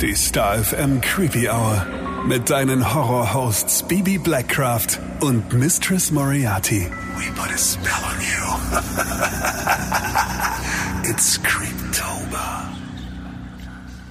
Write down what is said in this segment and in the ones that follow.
Die Star FM Creepy Hour. Mit deinen Horror-Hosts Bibi Blackcraft und Mistress Moriarty. We put a spell on you. It's Creeptober.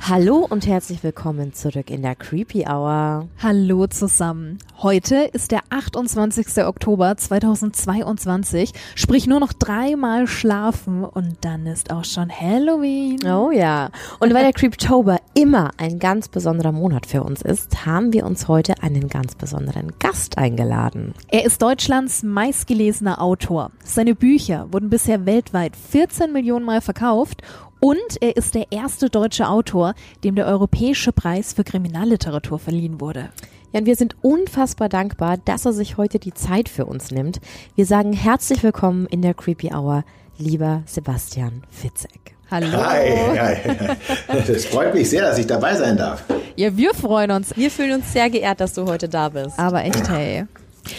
Hallo und herzlich willkommen zurück in der Creepy Hour. Hallo zusammen. Heute ist der 28. Oktober 2022, sprich nur noch dreimal schlafen und dann ist auch schon Halloween. Oh ja. Und weil der Creeptober immer ein ganz besonderer Monat für uns ist, haben wir uns heute einen ganz besonderen Gast eingeladen. Er ist Deutschlands meistgelesener Autor. Seine Bücher wurden bisher weltweit 14 Millionen Mal verkauft und er ist der erste deutsche Autor, dem der Europäische Preis für Kriminalliteratur verliehen wurde. Ja, und wir sind unfassbar dankbar, dass er sich heute die Zeit für uns nimmt. Wir sagen herzlich willkommen in der Creepy Hour, lieber Sebastian Fitzek. Hallo. Hi, hi. Das freut mich sehr, dass ich dabei sein darf. Ja, wir freuen uns. Wir fühlen uns sehr geehrt, dass du heute da bist. Aber echt, hey.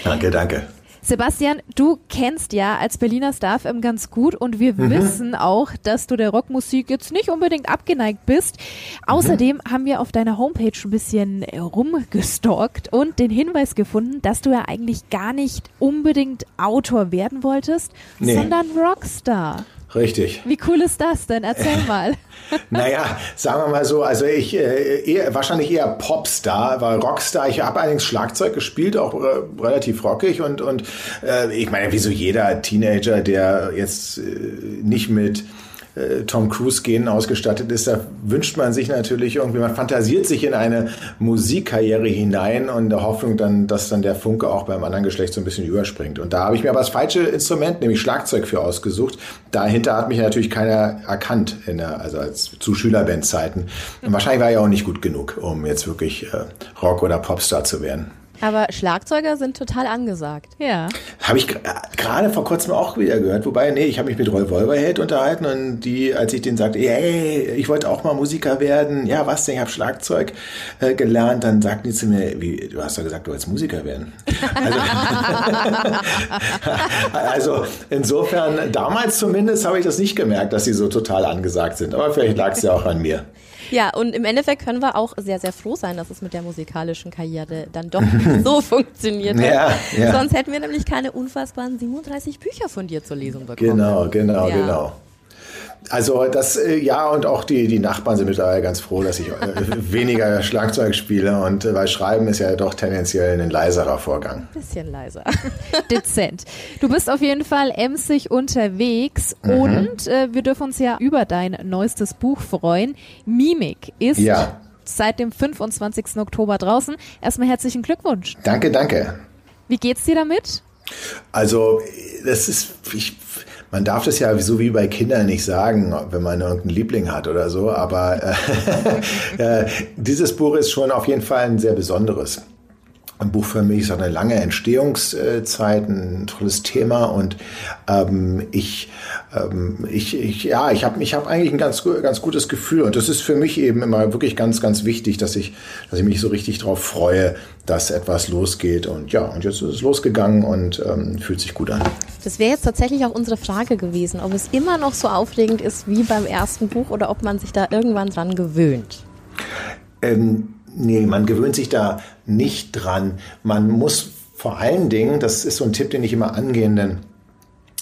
Danke, danke. Sebastian, du kennst ja als Berliner Star FM ganz gut und wir mhm. wissen auch, dass du der Rockmusik jetzt nicht unbedingt abgeneigt bist. Außerdem mhm. haben wir auf deiner Homepage ein bisschen rumgestalkt und den Hinweis gefunden, dass du ja eigentlich gar nicht unbedingt Autor werden wolltest, nee. sondern Rockstar. Richtig. Wie cool ist das denn? Erzähl mal. naja, sagen wir mal so, also ich äh, eher, wahrscheinlich eher Popstar, weil Rockstar, ich habe allerdings Schlagzeug gespielt, auch äh, relativ rockig und, und äh, ich meine, wie so jeder Teenager, der jetzt äh, nicht mit äh, Tom Cruise Genen ausgestattet ist, da wünscht man sich natürlich irgendwie, man fantasiert sich in eine Musikkarriere hinein und der Hoffnung dann, dass dann der Funke auch beim anderen Geschlecht so ein bisschen überspringt. Und da habe ich mir aber das falsche Instrument, nämlich Schlagzeug für ausgesucht. Dahinter hat mich natürlich keiner erkannt, in der, also als zu Schülerbandzeiten. Wahrscheinlich war ich auch nicht gut genug, um jetzt wirklich äh, Rock- oder Popstar zu werden. Aber Schlagzeuger sind total angesagt. Ja. Habe ich gerade vor kurzem auch wieder gehört. Wobei, nee, ich habe mich mit Roy Wolverhead unterhalten und die, als ich denen sagte, hey, ich wollte auch mal Musiker werden. Ja, was denn? Ich habe Schlagzeug äh, gelernt. Dann sagten die zu mir, wie, du hast doch gesagt, du wolltest Musiker werden. Also, also insofern, damals zumindest habe ich das nicht gemerkt, dass sie so total angesagt sind. Aber vielleicht lag es ja auch an mir. Ja, und im Endeffekt können wir auch sehr, sehr froh sein, dass es mit der musikalischen Karriere dann doch so funktioniert hat. Ja, ja. Sonst hätten wir nämlich keine unfassbaren 37 Bücher von dir zur Lesung bekommen. Genau, genau, ja. genau. Also das, äh, ja, und auch die, die Nachbarn sind mittlerweile ganz froh, dass ich äh, weniger Schlagzeug spiele und äh, weil Schreiben ist ja doch tendenziell ein leiserer Vorgang. Bisschen leiser. Dezent. Du bist auf jeden Fall emsig unterwegs mhm. und äh, wir dürfen uns ja über dein neuestes Buch freuen. Mimik ist ja. seit dem 25. Oktober draußen. Erstmal herzlichen Glückwunsch. Danke, danke. Wie geht's dir damit? Also, das ist, ich, man darf das ja so wie bei Kindern nicht sagen, wenn man irgendeinen Liebling hat oder so, aber äh, äh, dieses Buch ist schon auf jeden Fall ein sehr besonderes. Ein Buch für mich ist auch eine lange Entstehungszeit, ein tolles Thema und ähm, ich, ähm, ich, ich, ja, ich habe ich hab eigentlich ein ganz, ganz gutes Gefühl und das ist für mich eben immer wirklich ganz, ganz wichtig, dass ich, dass ich mich so richtig darauf freue, dass etwas losgeht und ja, und jetzt ist es losgegangen und ähm, fühlt sich gut an. Das wäre jetzt tatsächlich auch unsere Frage gewesen, ob es immer noch so aufregend ist wie beim ersten Buch oder ob man sich da irgendwann dran gewöhnt. Ähm, Nee, man gewöhnt sich da nicht dran. Man muss vor allen Dingen, das ist so ein Tipp, den ich immer angehenden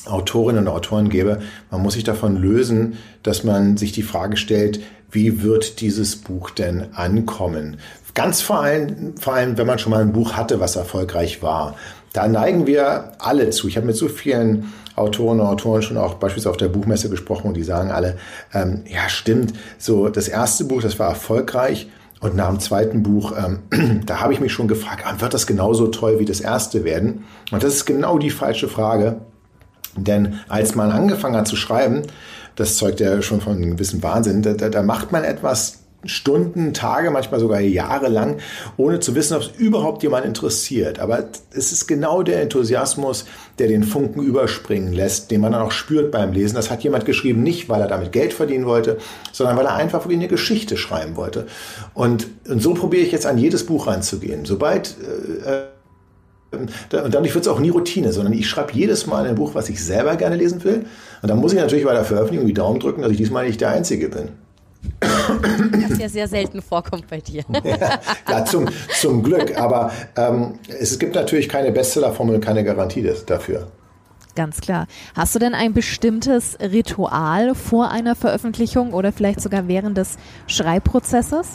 Autorinnen und Autoren gebe, man muss sich davon lösen, dass man sich die Frage stellt, wie wird dieses Buch denn ankommen? Ganz vor allem, vor allem, wenn man schon mal ein Buch hatte, was erfolgreich war. Da neigen wir alle zu. Ich habe mit so vielen Autoren und Autoren schon auch beispielsweise auf der Buchmesse gesprochen und die sagen alle, ähm, ja stimmt, so das erste Buch, das war erfolgreich und nach dem zweiten Buch, ähm, da habe ich mich schon gefragt, ah, wird das genauso toll wie das erste werden? Und das ist genau die falsche Frage. Denn als man angefangen hat zu schreiben, das zeugt ja schon von einem gewissen Wahnsinn, da, da, da macht man etwas, Stunden, Tage, manchmal sogar Jahre lang, ohne zu wissen, ob es überhaupt jemand interessiert. Aber es ist genau der Enthusiasmus, der den Funken überspringen lässt, den man dann auch spürt beim Lesen. Das hat jemand geschrieben, nicht weil er damit Geld verdienen wollte, sondern weil er einfach wirklich eine Geschichte schreiben wollte. Und, und so probiere ich jetzt an jedes Buch ranzugehen. Sobald äh, und dadurch wird es auch nie Routine, sondern ich schreibe jedes Mal ein Buch, was ich selber gerne lesen will. Und dann muss ich natürlich bei der Veröffentlichung die Daumen drücken, dass ich diesmal nicht der Einzige bin. Das ist ja sehr selten vorkommt bei dir. ja, ja zum, zum Glück. Aber ähm, es gibt natürlich keine Bestsellerformel und keine Garantie dafür. Ganz klar. Hast du denn ein bestimmtes Ritual vor einer Veröffentlichung oder vielleicht sogar während des Schreibprozesses?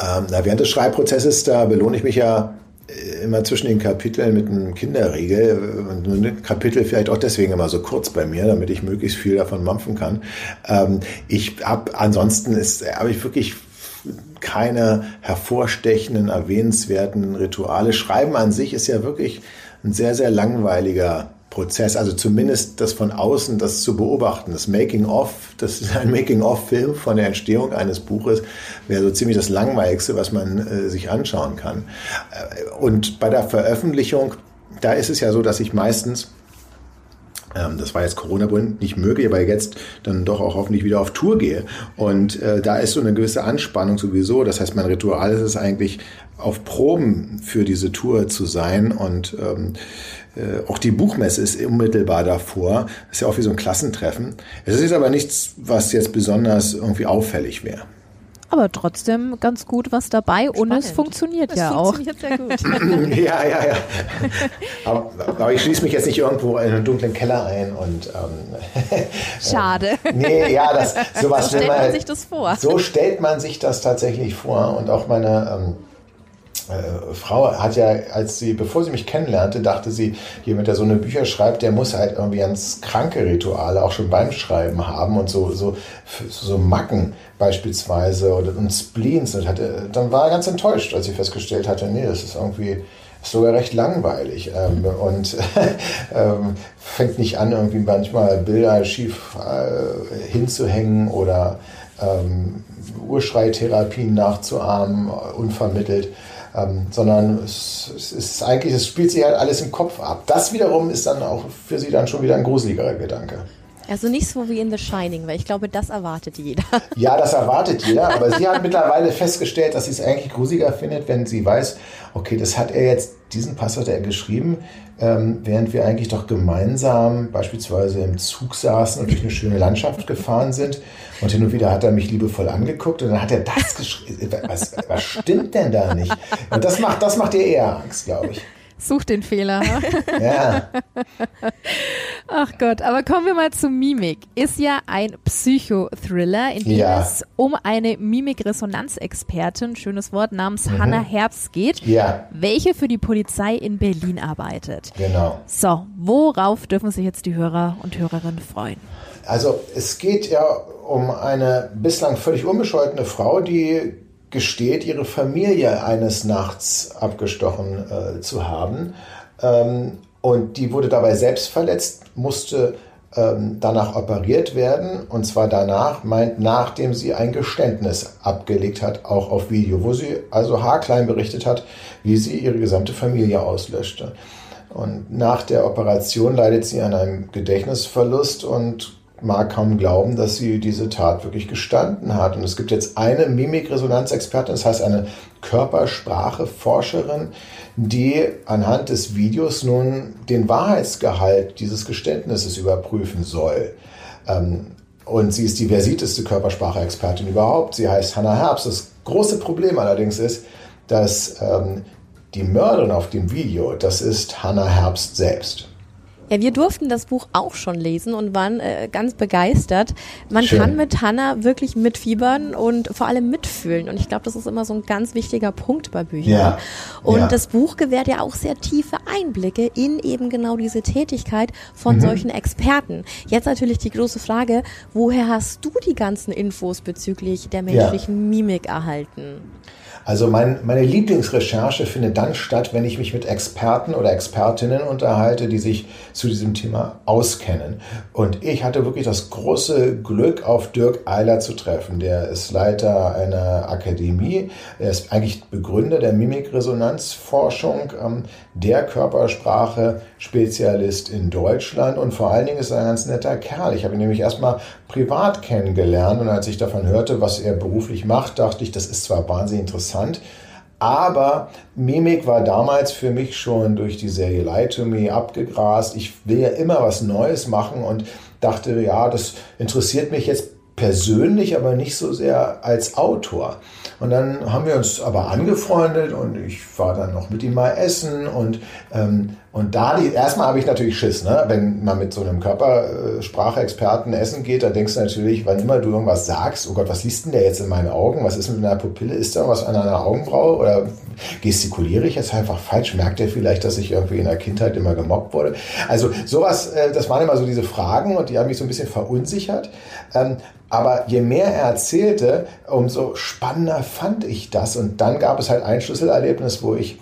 Ähm, na, während des Schreibprozesses, da belohne ich mich ja immer zwischen den Kapiteln mit einem Kinderriegel und ein Kapitel vielleicht auch deswegen immer so kurz bei mir, damit ich möglichst viel davon mampfen kann. Ähm, ich habe ansonsten ist habe ich wirklich keine hervorstechenden, erwähnenswerten Rituale. Schreiben an sich ist ja wirklich ein sehr, sehr langweiliger Prozess, also zumindest das von außen, das zu beobachten, das Making-of, das ist ein Making-of-Film von der Entstehung eines Buches, wäre so ziemlich das Langweiligste, was man äh, sich anschauen kann. Äh, und bei der Veröffentlichung, da ist es ja so, dass ich meistens ähm, das war jetzt Corona-Gründen nicht möglich, aber jetzt dann doch auch hoffentlich wieder auf Tour gehe. Und äh, da ist so eine gewisse Anspannung sowieso. Das heißt, mein Ritual ist es eigentlich, auf Proben für diese Tour zu sein und ähm, äh, auch die Buchmesse ist unmittelbar davor. Das ist ja auch wie so ein Klassentreffen. Es ist aber nichts, was jetzt besonders irgendwie auffällig wäre. Aber trotzdem ganz gut was dabei Spannend. und es funktioniert es ja funktioniert auch. Sehr gut. ja, ja, ja. Aber, aber, ich schließe mich jetzt nicht irgendwo in einen dunklen Keller ein und ähm, Schade. Äh, nee, ja, das sowas so stellt man sich das vor. So stellt man sich das tatsächlich vor und auch meine ähm, äh, Frau hat ja, als sie, bevor sie mich kennenlernte, dachte sie, jemand, der so eine Bücher schreibt, der muss halt irgendwie ganz kranke Rituale auch schon beim Schreiben haben und so, so, so Macken beispielsweise oder und Spleens. Und hatte, dann war er ganz enttäuscht, als sie festgestellt hatte, nee, das ist irgendwie sogar recht langweilig ähm, und ähm, fängt nicht an, irgendwie manchmal Bilder schief äh, hinzuhängen oder ähm, Urschreitherapien nachzuahmen, unvermittelt ähm, sondern es, es, ist eigentlich, es spielt sich halt alles im Kopf ab. Das wiederum ist dann auch für sie dann schon wieder ein gruseligerer Gedanke. Also nicht so wie in The Shining, weil ich glaube, das erwartet jeder. Ja, das erwartet jeder, aber sie hat mittlerweile festgestellt, dass sie es eigentlich gruseliger findet, wenn sie weiß, okay, das hat er jetzt, diesen Pass hat er geschrieben, ähm, während wir eigentlich doch gemeinsam beispielsweise im Zug saßen und durch eine schöne Landschaft gefahren sind. Und hin und wieder hat er mich liebevoll angeguckt und dann hat er das geschrieben. Was, was stimmt denn da nicht? Und das macht, das macht ihr eher Angst, glaube ich. Such den Fehler. Ja. Ach Gott, aber kommen wir mal zu Mimik. Ist ja ein Psychothriller, in dem ja. es um eine Mimikresonanzexpertin, schönes Wort, namens mhm. Hannah Herbst geht, ja. welche für die Polizei in Berlin arbeitet. Genau. So, worauf dürfen sich jetzt die Hörer und Hörerinnen freuen? Also es geht ja um eine bislang völlig unbescholtene Frau, die gesteht, ihre Familie eines Nachts abgestochen äh, zu haben. Ähm, und die wurde dabei selbst verletzt, musste ähm, danach operiert werden. Und zwar danach, meint, nachdem sie ein Geständnis abgelegt hat, auch auf Video, wo sie also haarklein berichtet hat, wie sie ihre gesamte Familie auslöschte. Und nach der Operation leidet sie an einem Gedächtnisverlust und mag kaum glauben, dass sie diese Tat wirklich gestanden hat. Und es gibt jetzt eine Mimikresonanzexpertin, das heißt eine Körpersprache-Forscherin, die anhand des Videos nun den Wahrheitsgehalt dieses Geständnisses überprüfen soll. Ähm, und sie ist die versierteste Körpersprache-Expertin überhaupt. Sie heißt Hannah Herbst. Das große Problem allerdings ist, dass ähm, die Mörderin auf dem Video, das ist Hannah Herbst selbst. Ja, wir durften das Buch auch schon lesen und waren äh, ganz begeistert. Man Schön. kann mit Hannah wirklich mitfiebern und vor allem mitfühlen. Und ich glaube, das ist immer so ein ganz wichtiger Punkt bei Büchern. Ja. Und ja. das Buch gewährt ja auch sehr tiefe Einblicke in eben genau diese Tätigkeit von mhm. solchen Experten. Jetzt natürlich die große Frage, woher hast du die ganzen Infos bezüglich der menschlichen ja. Mimik erhalten? Also mein, meine Lieblingsrecherche findet dann statt, wenn ich mich mit Experten oder Expertinnen unterhalte, die sich zu diesem Thema auskennen. Und ich hatte wirklich das große Glück, auf Dirk Eiler zu treffen. Der ist Leiter einer Akademie. Er ist eigentlich Begründer der Mimikresonanzforschung, ähm, der Körpersprache-Spezialist in Deutschland und vor allen Dingen ist er ein ganz netter Kerl. Ich habe ihn nämlich erstmal privat kennengelernt und als ich davon hörte, was er beruflich macht, dachte ich, das ist zwar wahnsinnig interessant, aber Mimik war damals für mich schon durch die Serie Lie to Me abgegrast. Ich will ja immer was Neues machen und dachte, ja, das interessiert mich jetzt persönlich, aber nicht so sehr als Autor. Und dann haben wir uns aber angefreundet und ich war dann noch mit ihm mal essen und, ähm, und da, die, erstmal habe ich natürlich Schiss, ne? wenn man mit so einem Körpersprachexperten essen geht, da denkst du natürlich, wann immer du irgendwas sagst, oh Gott, was liest denn der jetzt in meinen Augen? Was ist mit meiner Pupille? Ist da was an einer Augenbraue oder gestikuliere ich jetzt einfach falsch? Merkt er vielleicht, dass ich irgendwie in der Kindheit immer gemobbt wurde? Also sowas, äh, das waren immer so diese Fragen und die haben mich so ein bisschen verunsichert. Ähm, aber je mehr er erzählte, umso spannender fand ich das. Und dann gab es halt ein Schlüsselerlebnis, wo ich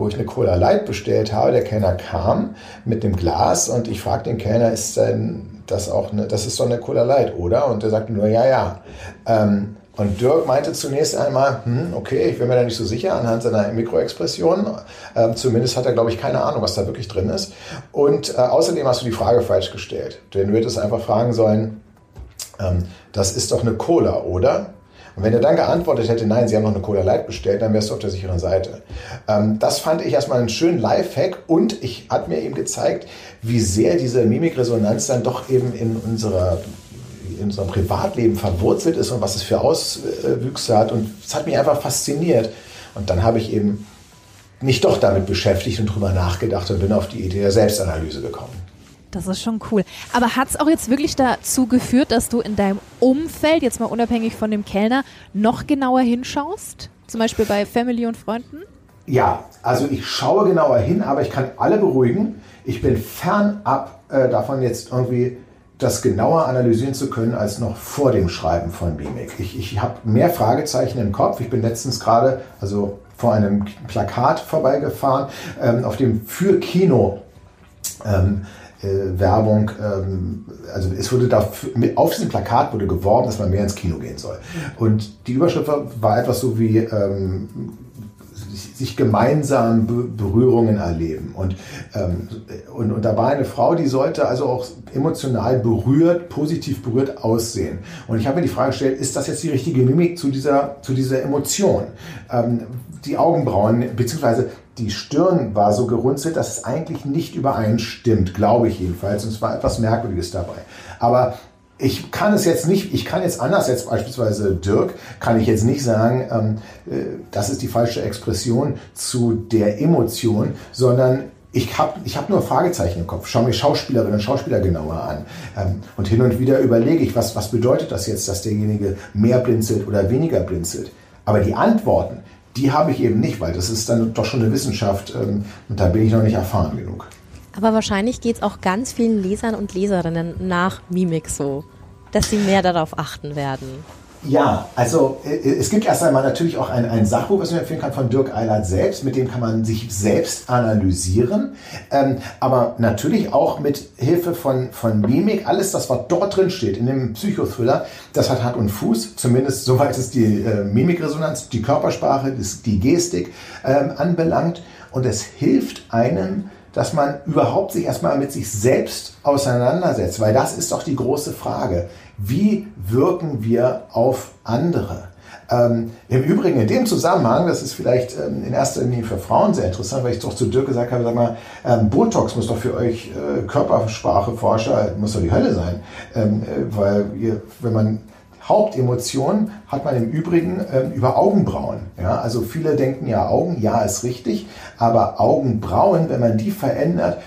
wo ich eine Cola Light bestellt habe. Der Kellner kam mit dem Glas und ich fragte den Kellner, ist denn das auch eine, das ist doch eine Cola Light, oder? Und er sagte nur, ja, ja. Ähm, und Dirk meinte zunächst einmal, hm, okay, ich bin mir da nicht so sicher anhand seiner Mikroexpression. Ähm, zumindest hat er, glaube ich, keine Ahnung, was da wirklich drin ist. Und äh, außerdem hast du die Frage falsch gestellt. Denn du hättest einfach fragen sollen, ähm, das ist doch eine Cola, oder? Und wenn er dann geantwortet hätte, nein, Sie haben noch eine Cola Light bestellt, dann wärst du auf der sicheren Seite. Ähm, das fand ich erstmal einen schönen Lifehack und ich hat mir eben gezeigt, wie sehr diese Mimikresonanz dann doch eben in unserer in unserem Privatleben verwurzelt ist und was es für Auswüchse hat. Und es hat mich einfach fasziniert. Und dann habe ich eben mich doch damit beschäftigt und drüber nachgedacht und bin auf die Idee der Selbstanalyse gekommen. Das ist schon cool. Aber hat es auch jetzt wirklich dazu geführt, dass du in deinem Umfeld, jetzt mal unabhängig von dem Kellner, noch genauer hinschaust? Zum Beispiel bei Family und Freunden? Ja, also ich schaue genauer hin, aber ich kann alle beruhigen. Ich bin fernab äh, davon, jetzt irgendwie das genauer analysieren zu können als noch vor dem Schreiben von Mimik. Ich, ich habe mehr Fragezeichen im Kopf. Ich bin letztens gerade also vor einem Plakat vorbeigefahren, ähm, auf dem für Kino ähm, äh, Werbung, ähm, also es wurde da auf diesem Plakat wurde geworben, dass man mehr ins Kino gehen soll. Und die Überschrift war, war etwas so wie ähm, sich gemeinsam Be Berührungen erleben. Und, ähm, und, und da war eine Frau, die sollte also auch emotional berührt, positiv berührt aussehen. Und ich habe mir die Frage gestellt, ist das jetzt die richtige Mimik zu dieser, zu dieser Emotion? Ähm, die Augenbrauen, beziehungsweise die Stirn war so gerunzelt, dass es eigentlich nicht übereinstimmt, glaube ich jedenfalls. Und es war etwas Merkwürdiges dabei. Aber ich kann es jetzt nicht, ich kann jetzt anders, jetzt beispielsweise Dirk, kann ich jetzt nicht sagen, ähm, äh, das ist die falsche Expression zu der Emotion, sondern ich habe ich hab nur Fragezeichen im Kopf. Schau mir Schauspielerinnen und Schauspieler genauer an. Ähm, und hin und wieder überlege ich, was, was bedeutet das jetzt, dass derjenige mehr blinzelt oder weniger blinzelt. Aber die Antworten, die habe ich eben nicht, weil das ist dann doch schon eine Wissenschaft ähm, und da bin ich noch nicht erfahren genug. Aber wahrscheinlich geht es auch ganz vielen Lesern und Leserinnen nach Mimik so, dass sie mehr darauf achten werden. Ja, also äh, es gibt erst einmal natürlich auch ein, ein Sachbuch, was ich empfehlen kann von Dirk Eilert selbst, mit dem kann man sich selbst analysieren, ähm, aber natürlich auch mit Hilfe von, von Mimik, alles das, was dort drin steht, in dem Psychothriller, das hat Hand und Fuß, zumindest soweit es die äh, Mimikresonanz, die Körpersprache, das, die Gestik ähm, anbelangt. Und es hilft einem, dass man überhaupt sich erstmal mit sich selbst auseinandersetzt, weil das ist doch die große Frage. Wie wirken wir auf andere? Ähm, Im Übrigen in dem Zusammenhang, das ist vielleicht ähm, in erster Linie für Frauen sehr interessant, weil ich doch zu Dirk gesagt habe, sag mal, ähm, Botox muss doch für euch äh, Körperspracheforscher, muss doch die Hölle sein, ähm, äh, weil ihr, wenn man Hauptemotion hat man im Übrigen ähm, über Augenbrauen. Ja? Also viele denken ja, Augen, ja, ist richtig, aber Augenbrauen, wenn man die verändert,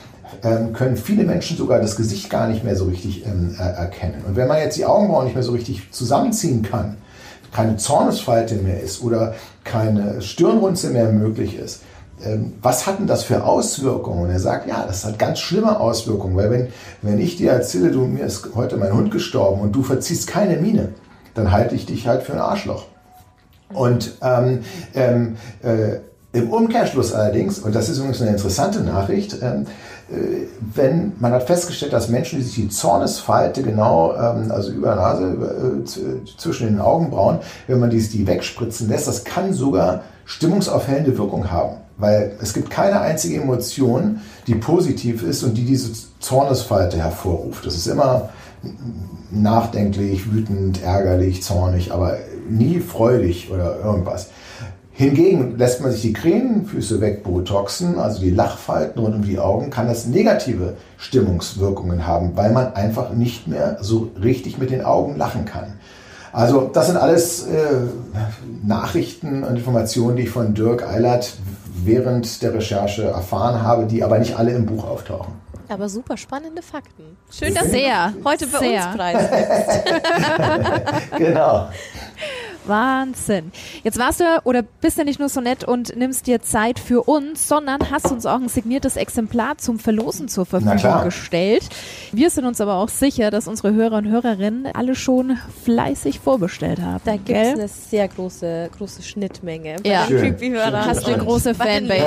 können viele Menschen sogar das Gesicht gar nicht mehr so richtig ähm, erkennen. Und wenn man jetzt die Augenbrauen nicht mehr so richtig zusammenziehen kann, keine Zornesfalte mehr ist oder keine Stirnrunze mehr möglich ist, ähm, was hat denn das für Auswirkungen? Und er sagt, ja, das hat ganz schlimme Auswirkungen, weil wenn, wenn ich dir erzähle, du, mir ist heute mein Hund gestorben und du verziehst keine Miene, dann halte ich dich halt für ein Arschloch. Und ähm, ähm, äh, im Umkehrschluss allerdings, und das ist übrigens eine interessante Nachricht, ähm, äh, wenn man hat festgestellt, dass Menschen, die sich die Zornesfalte genau, ähm, also über der Nase, äh, zwischen den Augenbrauen, wenn man die, die wegspritzen lässt, das kann sogar stimmungsaufhellende Wirkung haben. Weil es gibt keine einzige Emotion, die positiv ist und die diese Zornesfalte hervorruft. Das ist immer nachdenklich, wütend, ärgerlich, zornig, aber nie freudig oder irgendwas. Hingegen lässt man sich die Krähenfüße wegbotoxen, also die Lachfalten rund um die Augen, kann das negative Stimmungswirkungen haben, weil man einfach nicht mehr so richtig mit den Augen lachen kann. Also das sind alles äh, Nachrichten und Informationen, die ich von Dirk Eilert während der Recherche erfahren habe, die aber nicht alle im Buch auftauchen. Aber super spannende Fakten. Schön, dass du heute bei Sehr. uns preisgibst. genau. Wahnsinn. Jetzt warst du oder bist du nicht nur so nett und nimmst dir Zeit für uns, sondern hast uns auch ein signiertes Exemplar zum Verlosen zur Verfügung gestellt. Wir sind uns aber auch sicher, dass unsere Hörer und Hörerinnen alle schon fleißig vorbestellt haben. Da gibt es eine sehr große, große Schnittmenge. Bei ja, Creepy-Hörer hast du eine große Fanbase.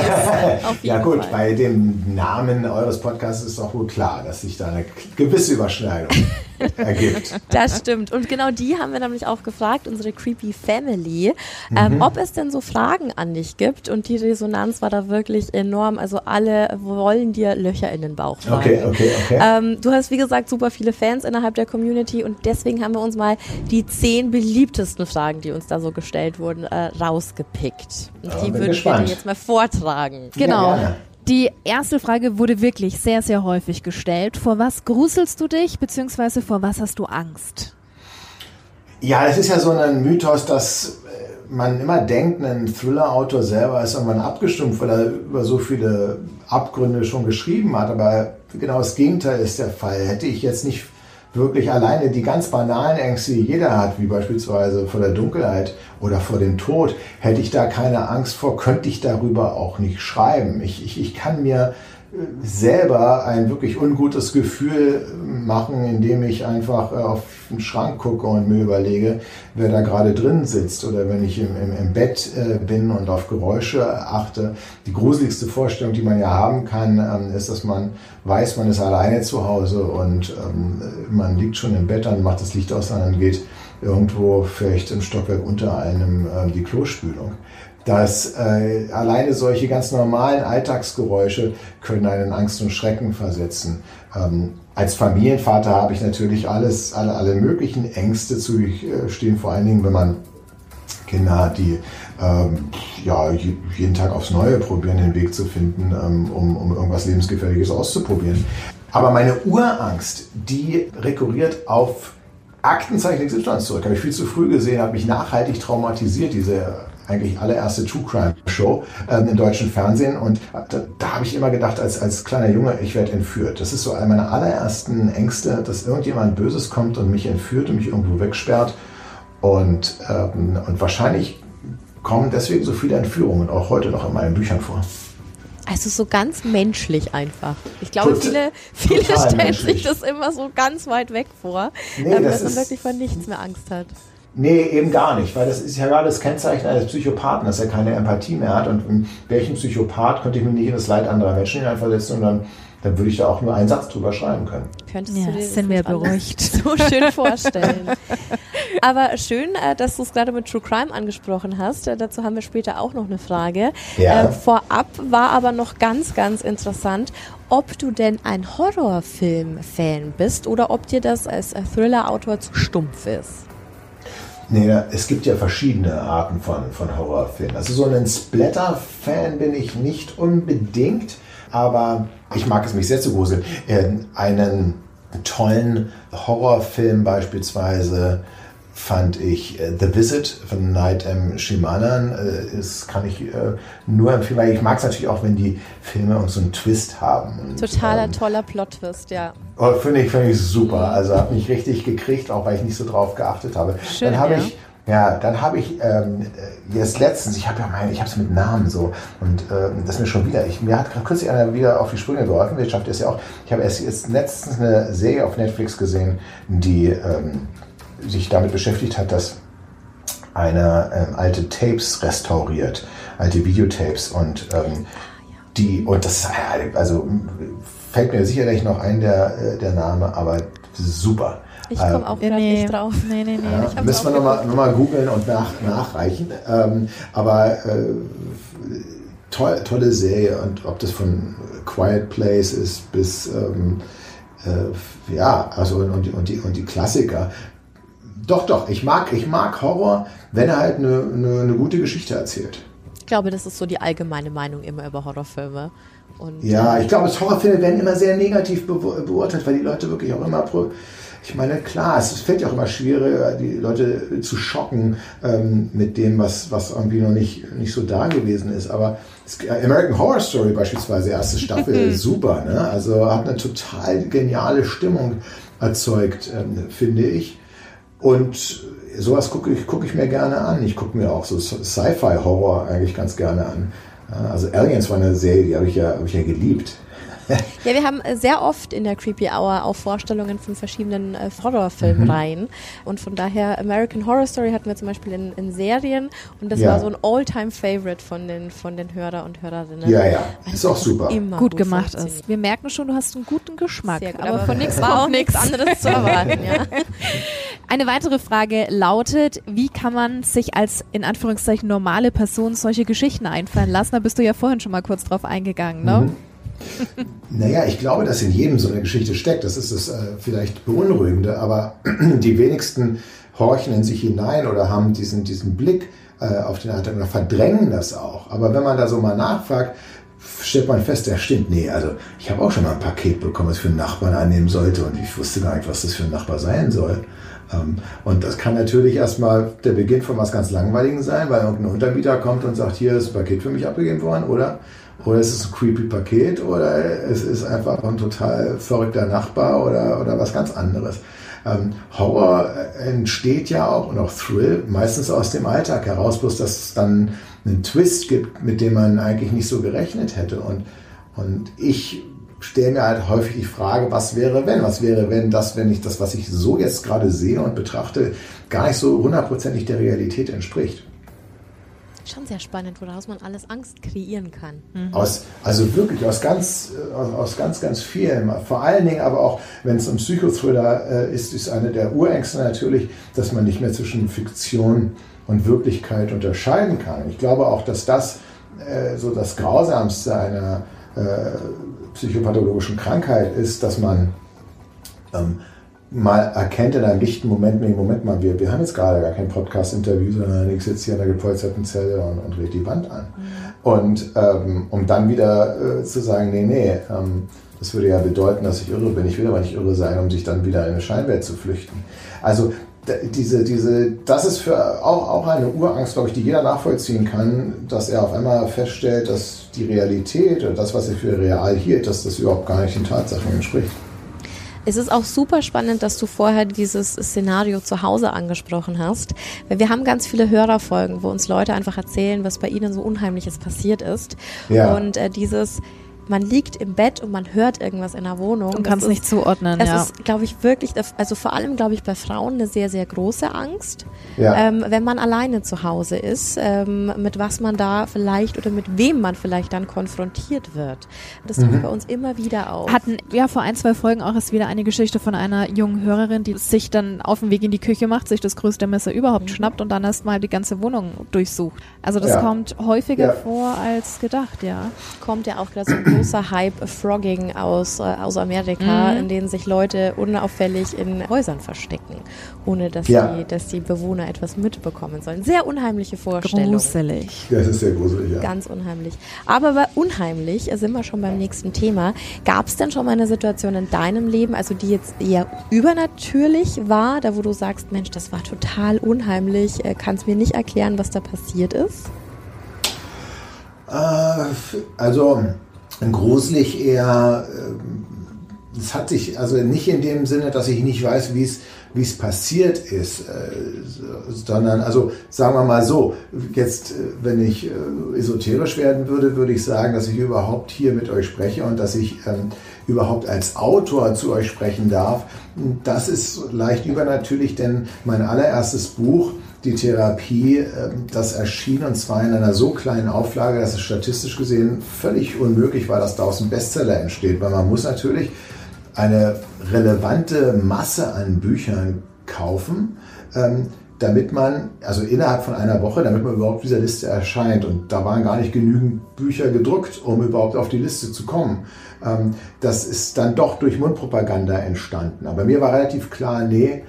ja gut, Fall. bei dem Namen eures Podcasts ist auch wohl klar, dass sich da eine gewisse Überschneidung ergibt. Das stimmt. Und genau die haben wir nämlich auch gefragt, unsere Creepy Family, ähm, mhm. ob es denn so Fragen an dich gibt. Und die Resonanz war da wirklich enorm. Also alle wollen dir Löcher in den Bauch fragen. Okay, okay, okay. Ähm, du hast, wie gesagt, super viele Fans innerhalb der Community und deswegen haben wir uns mal die zehn beliebtesten Fragen, die uns da so gestellt wurden, äh, rausgepickt. Und die würden wir dir jetzt mal vortragen. Genau. Ja, die erste Frage wurde wirklich sehr, sehr häufig gestellt. Vor was gruselst du dich, beziehungsweise vor was hast du Angst? Ja, es ist ja so ein Mythos, dass äh, man immer denkt, ein Thriller-Autor selber ist irgendwann abgestumpft, weil er über so viele Abgründe schon geschrieben hat. Aber genau das Gegenteil ist der Fall. Hätte ich jetzt nicht wirklich alleine die ganz banalen Ängste, die jeder hat, wie beispielsweise vor der Dunkelheit oder vor dem Tod, hätte ich da keine Angst vor, könnte ich darüber auch nicht schreiben. Ich, ich, ich kann mir selber ein wirklich ungutes Gefühl machen, indem ich einfach äh, auf den Schrank gucke und mir überlege, wer da gerade drin sitzt. Oder wenn ich im, im, im Bett äh, bin und auf Geräusche achte. Die gruseligste Vorstellung, die man ja haben kann, ähm, ist, dass man weiß, man ist alleine zu Hause und ähm, man liegt schon im Bett, dann macht das Licht aus und dann geht irgendwo vielleicht im Stockwerk unter einem äh, die Klospülung dass äh, alleine solche ganz normalen Alltagsgeräusche können einen Angst und Schrecken versetzen. Ähm, als Familienvater habe ich natürlich alles, alle, alle möglichen Ängste zu äh, stehen, vor allen Dingen, wenn man Kinder hat, die ähm, ja, jeden Tag aufs Neue probieren, den Weg zu finden, ähm, um, um irgendwas Lebensgefährliches auszuprobieren. Aber meine Urangst, die rekurriert auf Aktenzeichen XY zurück. Habe ich viel zu früh gesehen, habe mich nachhaltig traumatisiert, diese eigentlich allererste True Crime Show ähm, im deutschen Fernsehen. Und da, da habe ich immer gedacht, als, als kleiner Junge, ich werde entführt. Das ist so eine meiner allerersten Ängste, dass irgendjemand Böses kommt und mich entführt und mich irgendwo wegsperrt. Und, ähm, und wahrscheinlich kommen deswegen so viele Entführungen auch heute noch in meinen Büchern vor. Also so ganz menschlich einfach. Ich glaube, Tot, viele, viele stellen menschlich. sich das immer so ganz weit weg vor, nee, ähm, dass man wirklich vor nichts mehr Angst hat. Nee, eben gar nicht, weil das ist ja gerade das Kennzeichen eines Psychopathen, dass er keine Empathie mehr hat. Und in welchem Psychopath könnte ich mich nicht in das Leid anderer Menschen hineinversetzen und dann, dann würde ich da auch nur einen Satz drüber schreiben können. Könntest ja, du dir das sind wir beruhigt. so schön vorstellen. Aber schön, äh, dass du es gerade mit True Crime angesprochen hast. Äh, dazu haben wir später auch noch eine Frage. Ja. Äh, vorab war aber noch ganz, ganz interessant, ob du denn ein Horrorfilm-Fan bist oder ob dir das als Thriller-Autor zu stumpf ist. Nee, es gibt ja verschiedene Arten von, von Horrorfilmen. Also so ein Splatter-Fan bin ich nicht unbedingt, aber ich mag es mich sehr zu gruseln. Einen tollen Horrorfilm beispielsweise fand ich äh, The Visit von Night M. Shyamalan. Äh, das kann ich äh, nur empfehlen, weil ich mag es natürlich auch, wenn die Filme uns so einen Twist haben. Und, Totaler ähm, toller Plot-Twist, ja. Oh, finde ich, find ich super. Also hat mich richtig gekriegt, auch weil ich nicht so drauf geachtet habe. Schön, dann habe ja. ich ja, dann habe ich ähm, jetzt letztens, ich habe ja meine, ich habe es mit Namen so und ähm, das ist mir schon wieder, ich, mir hat gerade kürzlich einer wieder auf die Sprünge geholfen, Wirtschaft ist ja auch, ich habe erst jetzt letztens eine Serie auf Netflix gesehen, die ähm, sich damit beschäftigt hat, dass einer ähm, alte Tapes restauriert, alte Videotapes und ähm, die und das also fällt mir sicherlich noch ein der äh, der Name, aber super. Ich komme ähm, auch gerade nee. nicht drauf. Nee, nee, nee. Ja, müssen wir nochmal noch mal googeln und nach, nachreichen. Ähm, aber äh, toll, tolle Serie und ob das von Quiet Place ist bis ähm, äh, ja, also und die, und die, und die Klassiker. Doch, doch, ich mag, ich mag Horror, wenn er halt eine, eine, eine gute Geschichte erzählt. Ich glaube, das ist so die allgemeine Meinung immer über Horrorfilme. Und, ja, ich glaube, Horrorfilme werden immer sehr negativ beurteilt, weil die Leute wirklich auch immer ich meine, klar, es fällt ja auch immer schwieriger, die Leute zu schocken ähm, mit dem, was, was irgendwie noch nicht, nicht so da gewesen ist. Aber es, American Horror Story beispielsweise, erste Staffel, super. Ne? Also hat eine total geniale Stimmung erzeugt, ähm, finde ich. Und sowas gucke ich, guck ich mir gerne an. Ich gucke mir auch so Sci-Fi-Horror eigentlich ganz gerne an. Also Aliens war eine Serie, die habe ich, ja, hab ich ja geliebt. ja, wir haben äh, sehr oft in der Creepy Hour auch Vorstellungen von verschiedenen äh, Horrorfilmreihen. Mhm. Und von daher, American Horror Story hatten wir zum Beispiel in, in Serien und das ja. war so ein All-Time-Favorite von den, von den Hörer und Hörerinnen. Ja, ja, ist auch super. Immer gut, gut gemacht ist. Wir merken schon, du hast einen guten Geschmack. Gut, aber, aber von nichts war auch nichts anderes zu erwarten. Ja. Eine weitere Frage lautet, wie kann man sich als in Anführungszeichen normale Person solche Geschichten einfallen lassen? Da bist du ja vorhin schon mal kurz drauf eingegangen, ne? Mhm. Naja, ich glaube, dass in jedem so eine Geschichte steckt. Das ist das äh, vielleicht Beunruhigende, aber die wenigsten horchen in sich hinein oder haben diesen, diesen Blick äh, auf den Alltag oder verdrängen das auch. Aber wenn man da so mal nachfragt, stellt man fest, ja stimmt, nee, also ich habe auch schon mal ein Paket bekommen, was für einen Nachbarn annehmen sollte und ich wusste gar nicht, was das für ein Nachbar sein soll. Ähm, und das kann natürlich erstmal der Beginn von was ganz Langweiligen sein, weil irgendein Untermieter kommt und sagt, hier ist ein Paket für mich abgegeben worden, oder oder es ist ein creepy Paket oder es ist einfach ein total verrückter Nachbar oder, oder was ganz anderes. Ähm, Horror entsteht ja auch und auch Thrill meistens aus dem Alltag heraus, bloß dass es dann einen Twist gibt, mit dem man eigentlich nicht so gerechnet hätte. Und, und ich stelle mir halt häufig die Frage, was wäre wenn? Was wäre wenn das, wenn ich das, was ich so jetzt gerade sehe und betrachte, gar nicht so hundertprozentig der Realität entspricht? Schon sehr spannend, woraus man alles Angst kreieren kann. Mhm. Aus, also wirklich aus ganz, aus, aus, ganz, ganz vielen. Vor allen Dingen aber auch, wenn es um Psychothriller äh, ist, ist eine der Urängste natürlich, dass man nicht mehr zwischen Fiktion und Wirklichkeit unterscheiden kann. Ich glaube auch, dass das äh, so das Grausamste einer äh, psychopathologischen Krankheit ist, dass man ähm, mal erkennt in einem lichten Moment, nee, Moment mal, wir, wir haben jetzt gerade gar kein Podcast-Interview, sondern ich sitze hier in der gepolsterten Zelle und, und red die Wand an. Mhm. Und ähm, um dann wieder äh, zu sagen, nee, nee, ähm, das würde ja bedeuten, dass ich irre bin. Ich will aber nicht irre sein, um sich dann wieder in eine Scheinwelt zu flüchten. Also diese, diese, das ist für auch, auch eine Urangst, glaube ich, die jeder nachvollziehen kann, dass er auf einmal feststellt, dass die Realität oder das, was er für real hielt, dass das überhaupt gar nicht den Tatsachen entspricht. Es ist auch super spannend, dass du vorher dieses Szenario zu Hause angesprochen hast, weil wir haben ganz viele Hörerfolgen, wo uns Leute einfach erzählen, was bei ihnen so Unheimliches passiert ist. Ja. Und äh, dieses man liegt im Bett und man hört irgendwas in der Wohnung. Und kann es nicht zuordnen. Das ja. ist, glaube ich, wirklich, also vor allem, glaube ich, bei Frauen eine sehr, sehr große Angst, ja. ähm, wenn man alleine zu Hause ist, ähm, mit was man da vielleicht oder mit wem man vielleicht dann konfrontiert wird. Das mhm. bei uns immer wieder auf. Hatten ja vor ein, zwei Folgen auch erst wieder eine Geschichte von einer jungen Hörerin, die sich dann auf dem Weg in die Küche macht, sich das größte Messer überhaupt mhm. schnappt und dann erstmal die ganze Wohnung durchsucht. Also das ja. kommt häufiger vor als gedacht, ja. Kommt ja auch gerade so großer Hype Frogging aus, äh, aus Amerika, mhm. in denen sich Leute unauffällig in Häusern verstecken, ohne dass, ja. die, dass die Bewohner etwas mitbekommen sollen. Sehr unheimliche Vorstellung. Gruselig. Das ist sehr gruselig, ja. Ganz unheimlich. Aber bei unheimlich sind wir schon beim nächsten Thema. Gab es denn schon mal eine Situation in deinem Leben, also die jetzt eher übernatürlich war, da wo du sagst, Mensch, das war total unheimlich, äh, kannst mir nicht erklären, was da passiert ist? Äh, also gruselig eher, es hat sich also nicht in dem Sinne, dass ich nicht weiß, wie es wie es passiert ist, äh, sondern also sagen wir mal so, jetzt wenn ich äh, esoterisch werden würde, würde ich sagen, dass ich überhaupt hier mit euch spreche und dass ich ähm, überhaupt als Autor zu euch sprechen darf. Das ist leicht übernatürlich, denn mein allererstes Buch die Therapie, ähm, das erschien und zwar in einer so kleinen Auflage, dass es statistisch gesehen völlig unmöglich war, dass daraus ein Bestseller entsteht, weil man muss natürlich eine relevante Masse an Büchern kaufen, ähm, damit man, also innerhalb von einer Woche, damit man überhaupt dieser Liste erscheint. Und da waren gar nicht genügend Bücher gedruckt, um überhaupt auf die Liste zu kommen. Ähm, das ist dann doch durch Mundpropaganda entstanden. Aber mir war relativ klar, nee,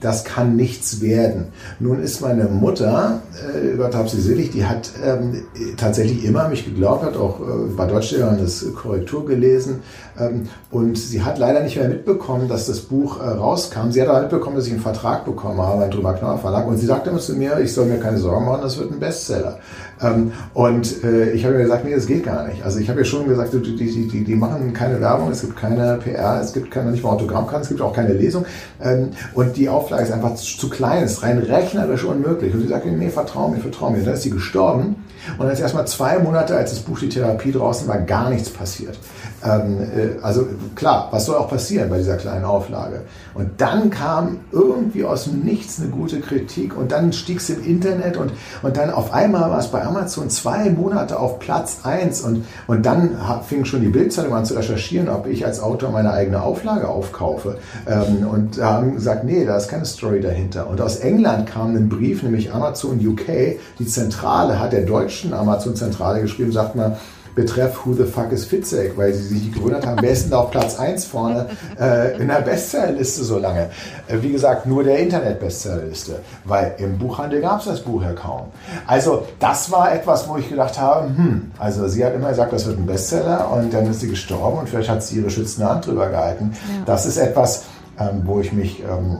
das kann nichts werden. Nun ist meine Mutter, äh, Gott hab sie selig, die hat ähm, tatsächlich immer mich geglaubt, hat auch äh, bei Deutschlehrern das Korrektur gelesen ähm, und sie hat leider nicht mehr mitbekommen, dass das Buch äh, rauskam. Sie hat aber mitbekommen, dass ich einen Vertrag bekommen habe beim Drüber Knauer Verlag und sie sagte immer zu mir, ich soll mir keine Sorgen machen, das wird ein Bestseller. Ähm, und äh, ich habe ihr gesagt, nee, das geht gar nicht. Also ich habe ihr schon gesagt, die, die, die, die machen keine Werbung, es gibt keine PR, es gibt keine, nicht mal Autogrammkarten, es gibt auch keine Lesung ähm, und die Auflage ist einfach zu klein, ist rein rechnerisch unmöglich. Und sie sagt, nee, vertrau mir, vertrau mir. Dann ist sie gestorben und dann ist erstmal zwei Monate, als das Buch Die Therapie draußen war, gar nichts passiert. Ähm, äh, also klar, was soll auch passieren bei dieser kleinen Auflage? Und dann kam irgendwie aus dem Nichts eine gute Kritik und dann stieg es im Internet und, und dann auf einmal war es bei Amazon zwei Monate auf Platz 1 und, und dann fing schon die Bildzeitung an zu recherchieren, ob ich als Autor meine eigene Auflage aufkaufe. Ähm, und haben gesagt, nee, da ist keine Story dahinter. Und aus England kam ein Brief, nämlich Amazon UK, die Zentrale hat der deutschen Amazon-Zentrale geschrieben, sagt mal, betreff Who the fuck is Fitzek, weil sie sich gewundert haben, wer ist denn da auf Platz 1 vorne äh, in der Bestsellerliste so lange? Äh, wie gesagt, nur der Internet-Bestsellerliste, weil im Buchhandel gab es das Buch ja kaum. Also das war etwas, wo ich gedacht habe, hm, also sie hat immer gesagt, das wird ein Bestseller und dann ist sie gestorben und vielleicht hat sie ihre schützende Hand drüber gehalten. Ja. Das ist etwas, ähm, wo ich mich ähm,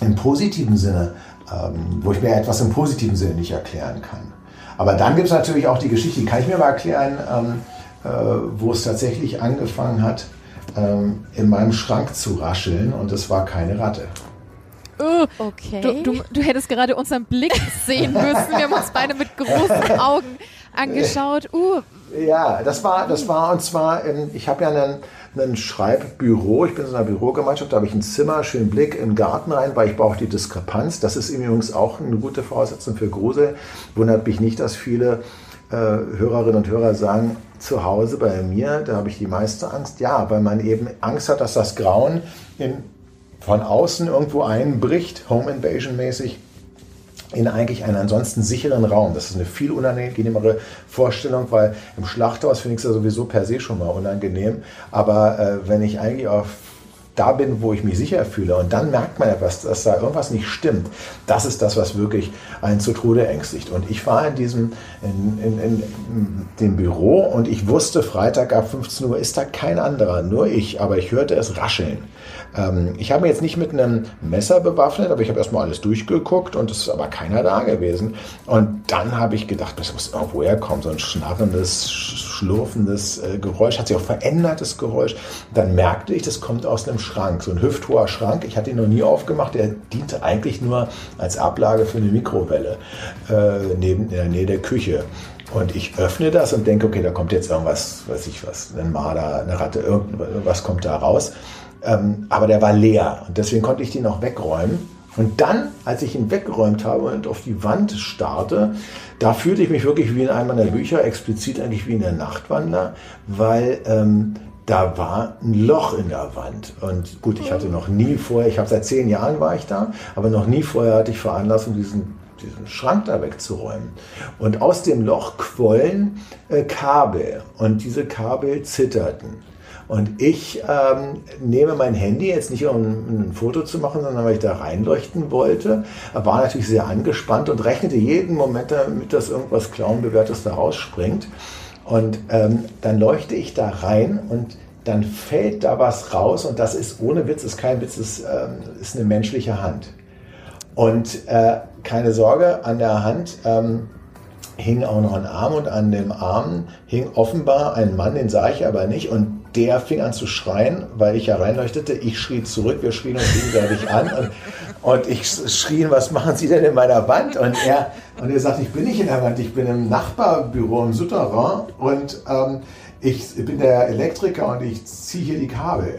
im positiven Sinne, ähm, wo ich mir etwas im positiven Sinne nicht erklären kann. Aber dann gibt es natürlich auch die Geschichte, die kann ich mir mal erklären, ähm, äh, wo es tatsächlich angefangen hat, ähm, in meinem Schrank zu rascheln und es war keine Ratte. Uh, okay. Du, du, du, hättest gerade unseren Blick sehen müssen. Wir haben uns beide mit großen Augen angeschaut. Uh. Ja, das war, das war und zwar, ich habe ja einen, ein Schreibbüro. Ich bin in einer Bürogemeinschaft, da habe ich ein Zimmer, schönen Blick in den Garten rein, weil ich brauche die Diskrepanz. Das ist übrigens auch eine gute Voraussetzung für Grusel. Wundert mich nicht, dass viele äh, Hörerinnen und Hörer sagen, zu Hause bei mir, da habe ich die meiste Angst. Ja, weil man eben Angst hat, dass das Grauen in, von außen irgendwo einbricht, Home Invasion mäßig in eigentlich einen ansonsten sicheren Raum. Das ist eine viel unangenehmere Vorstellung, weil im Schlachthaus finde ich es ja sowieso per se schon mal unangenehm. Aber äh, wenn ich eigentlich auf da bin, wo ich mich sicher fühle und dann merkt man etwas, dass da irgendwas nicht stimmt, das ist das, was wirklich einen zu Tode ängstigt. Und ich war in diesem, in, in, in dem Büro und ich wusste, Freitag ab 15 Uhr ist da kein anderer, nur ich, aber ich hörte es rascheln. Ähm, ich habe mich jetzt nicht mit einem Messer bewaffnet, aber ich habe erstmal alles durchgeguckt und es ist aber keiner da gewesen. Und dann habe ich gedacht, das muss irgendwo herkommen, so ein schnarrendes, schlurfendes äh, Geräusch, hat sich auch verändertes Geräusch. Dann merkte ich, das kommt aus einem Schrank, so ein hüfthoher Schrank. Ich hatte ihn noch nie aufgemacht, der diente eigentlich nur als Ablage für eine Mikrowelle äh, neben, in der Nähe der Küche. Und ich öffne das und denke, okay, da kommt jetzt irgendwas, weiß ich was, ein Marder, eine Ratte, irgendwas kommt da raus. Ähm, aber der war leer und deswegen konnte ich den auch wegräumen. Und dann, als ich ihn weggeräumt habe und auf die Wand starte, da fühlte ich mich wirklich wie in einem meiner Bücher, explizit eigentlich wie in der Nachtwander, weil ähm, da war ein Loch in der Wand. Und gut, ich hatte noch nie vorher, ich habe seit zehn Jahren war ich da, aber noch nie vorher hatte ich Veranlassung, diesen, diesen Schrank da wegzuräumen. Und aus dem Loch quollen äh, Kabel und diese Kabel zitterten. Und ich ähm, nehme mein Handy jetzt nicht, um ein Foto zu machen, sondern weil ich da reinleuchten wollte. War natürlich sehr angespannt und rechnete jeden Moment damit, dass irgendwas Clownbewährtes da rausspringt. Und ähm, dann leuchte ich da rein und dann fällt da was raus und das ist ohne Witz, ist kein Witz, ist, ähm, ist eine menschliche Hand. Und äh, keine Sorge, an der Hand ähm, hing auch noch ein Arm und an dem Arm hing offenbar ein Mann, den sah ich aber nicht und der fing an zu schreien, weil ich ja reinleuchtete. Ich schrie zurück, wir schrien uns gegenseitig an und, und ich schrie, was machen Sie denn in meiner Wand? Und er, und er sagt, ich bin nicht in der Wand, ich bin im Nachbarbüro im Souterrain und ähm, ich bin der Elektriker und ich ziehe hier die Kabel.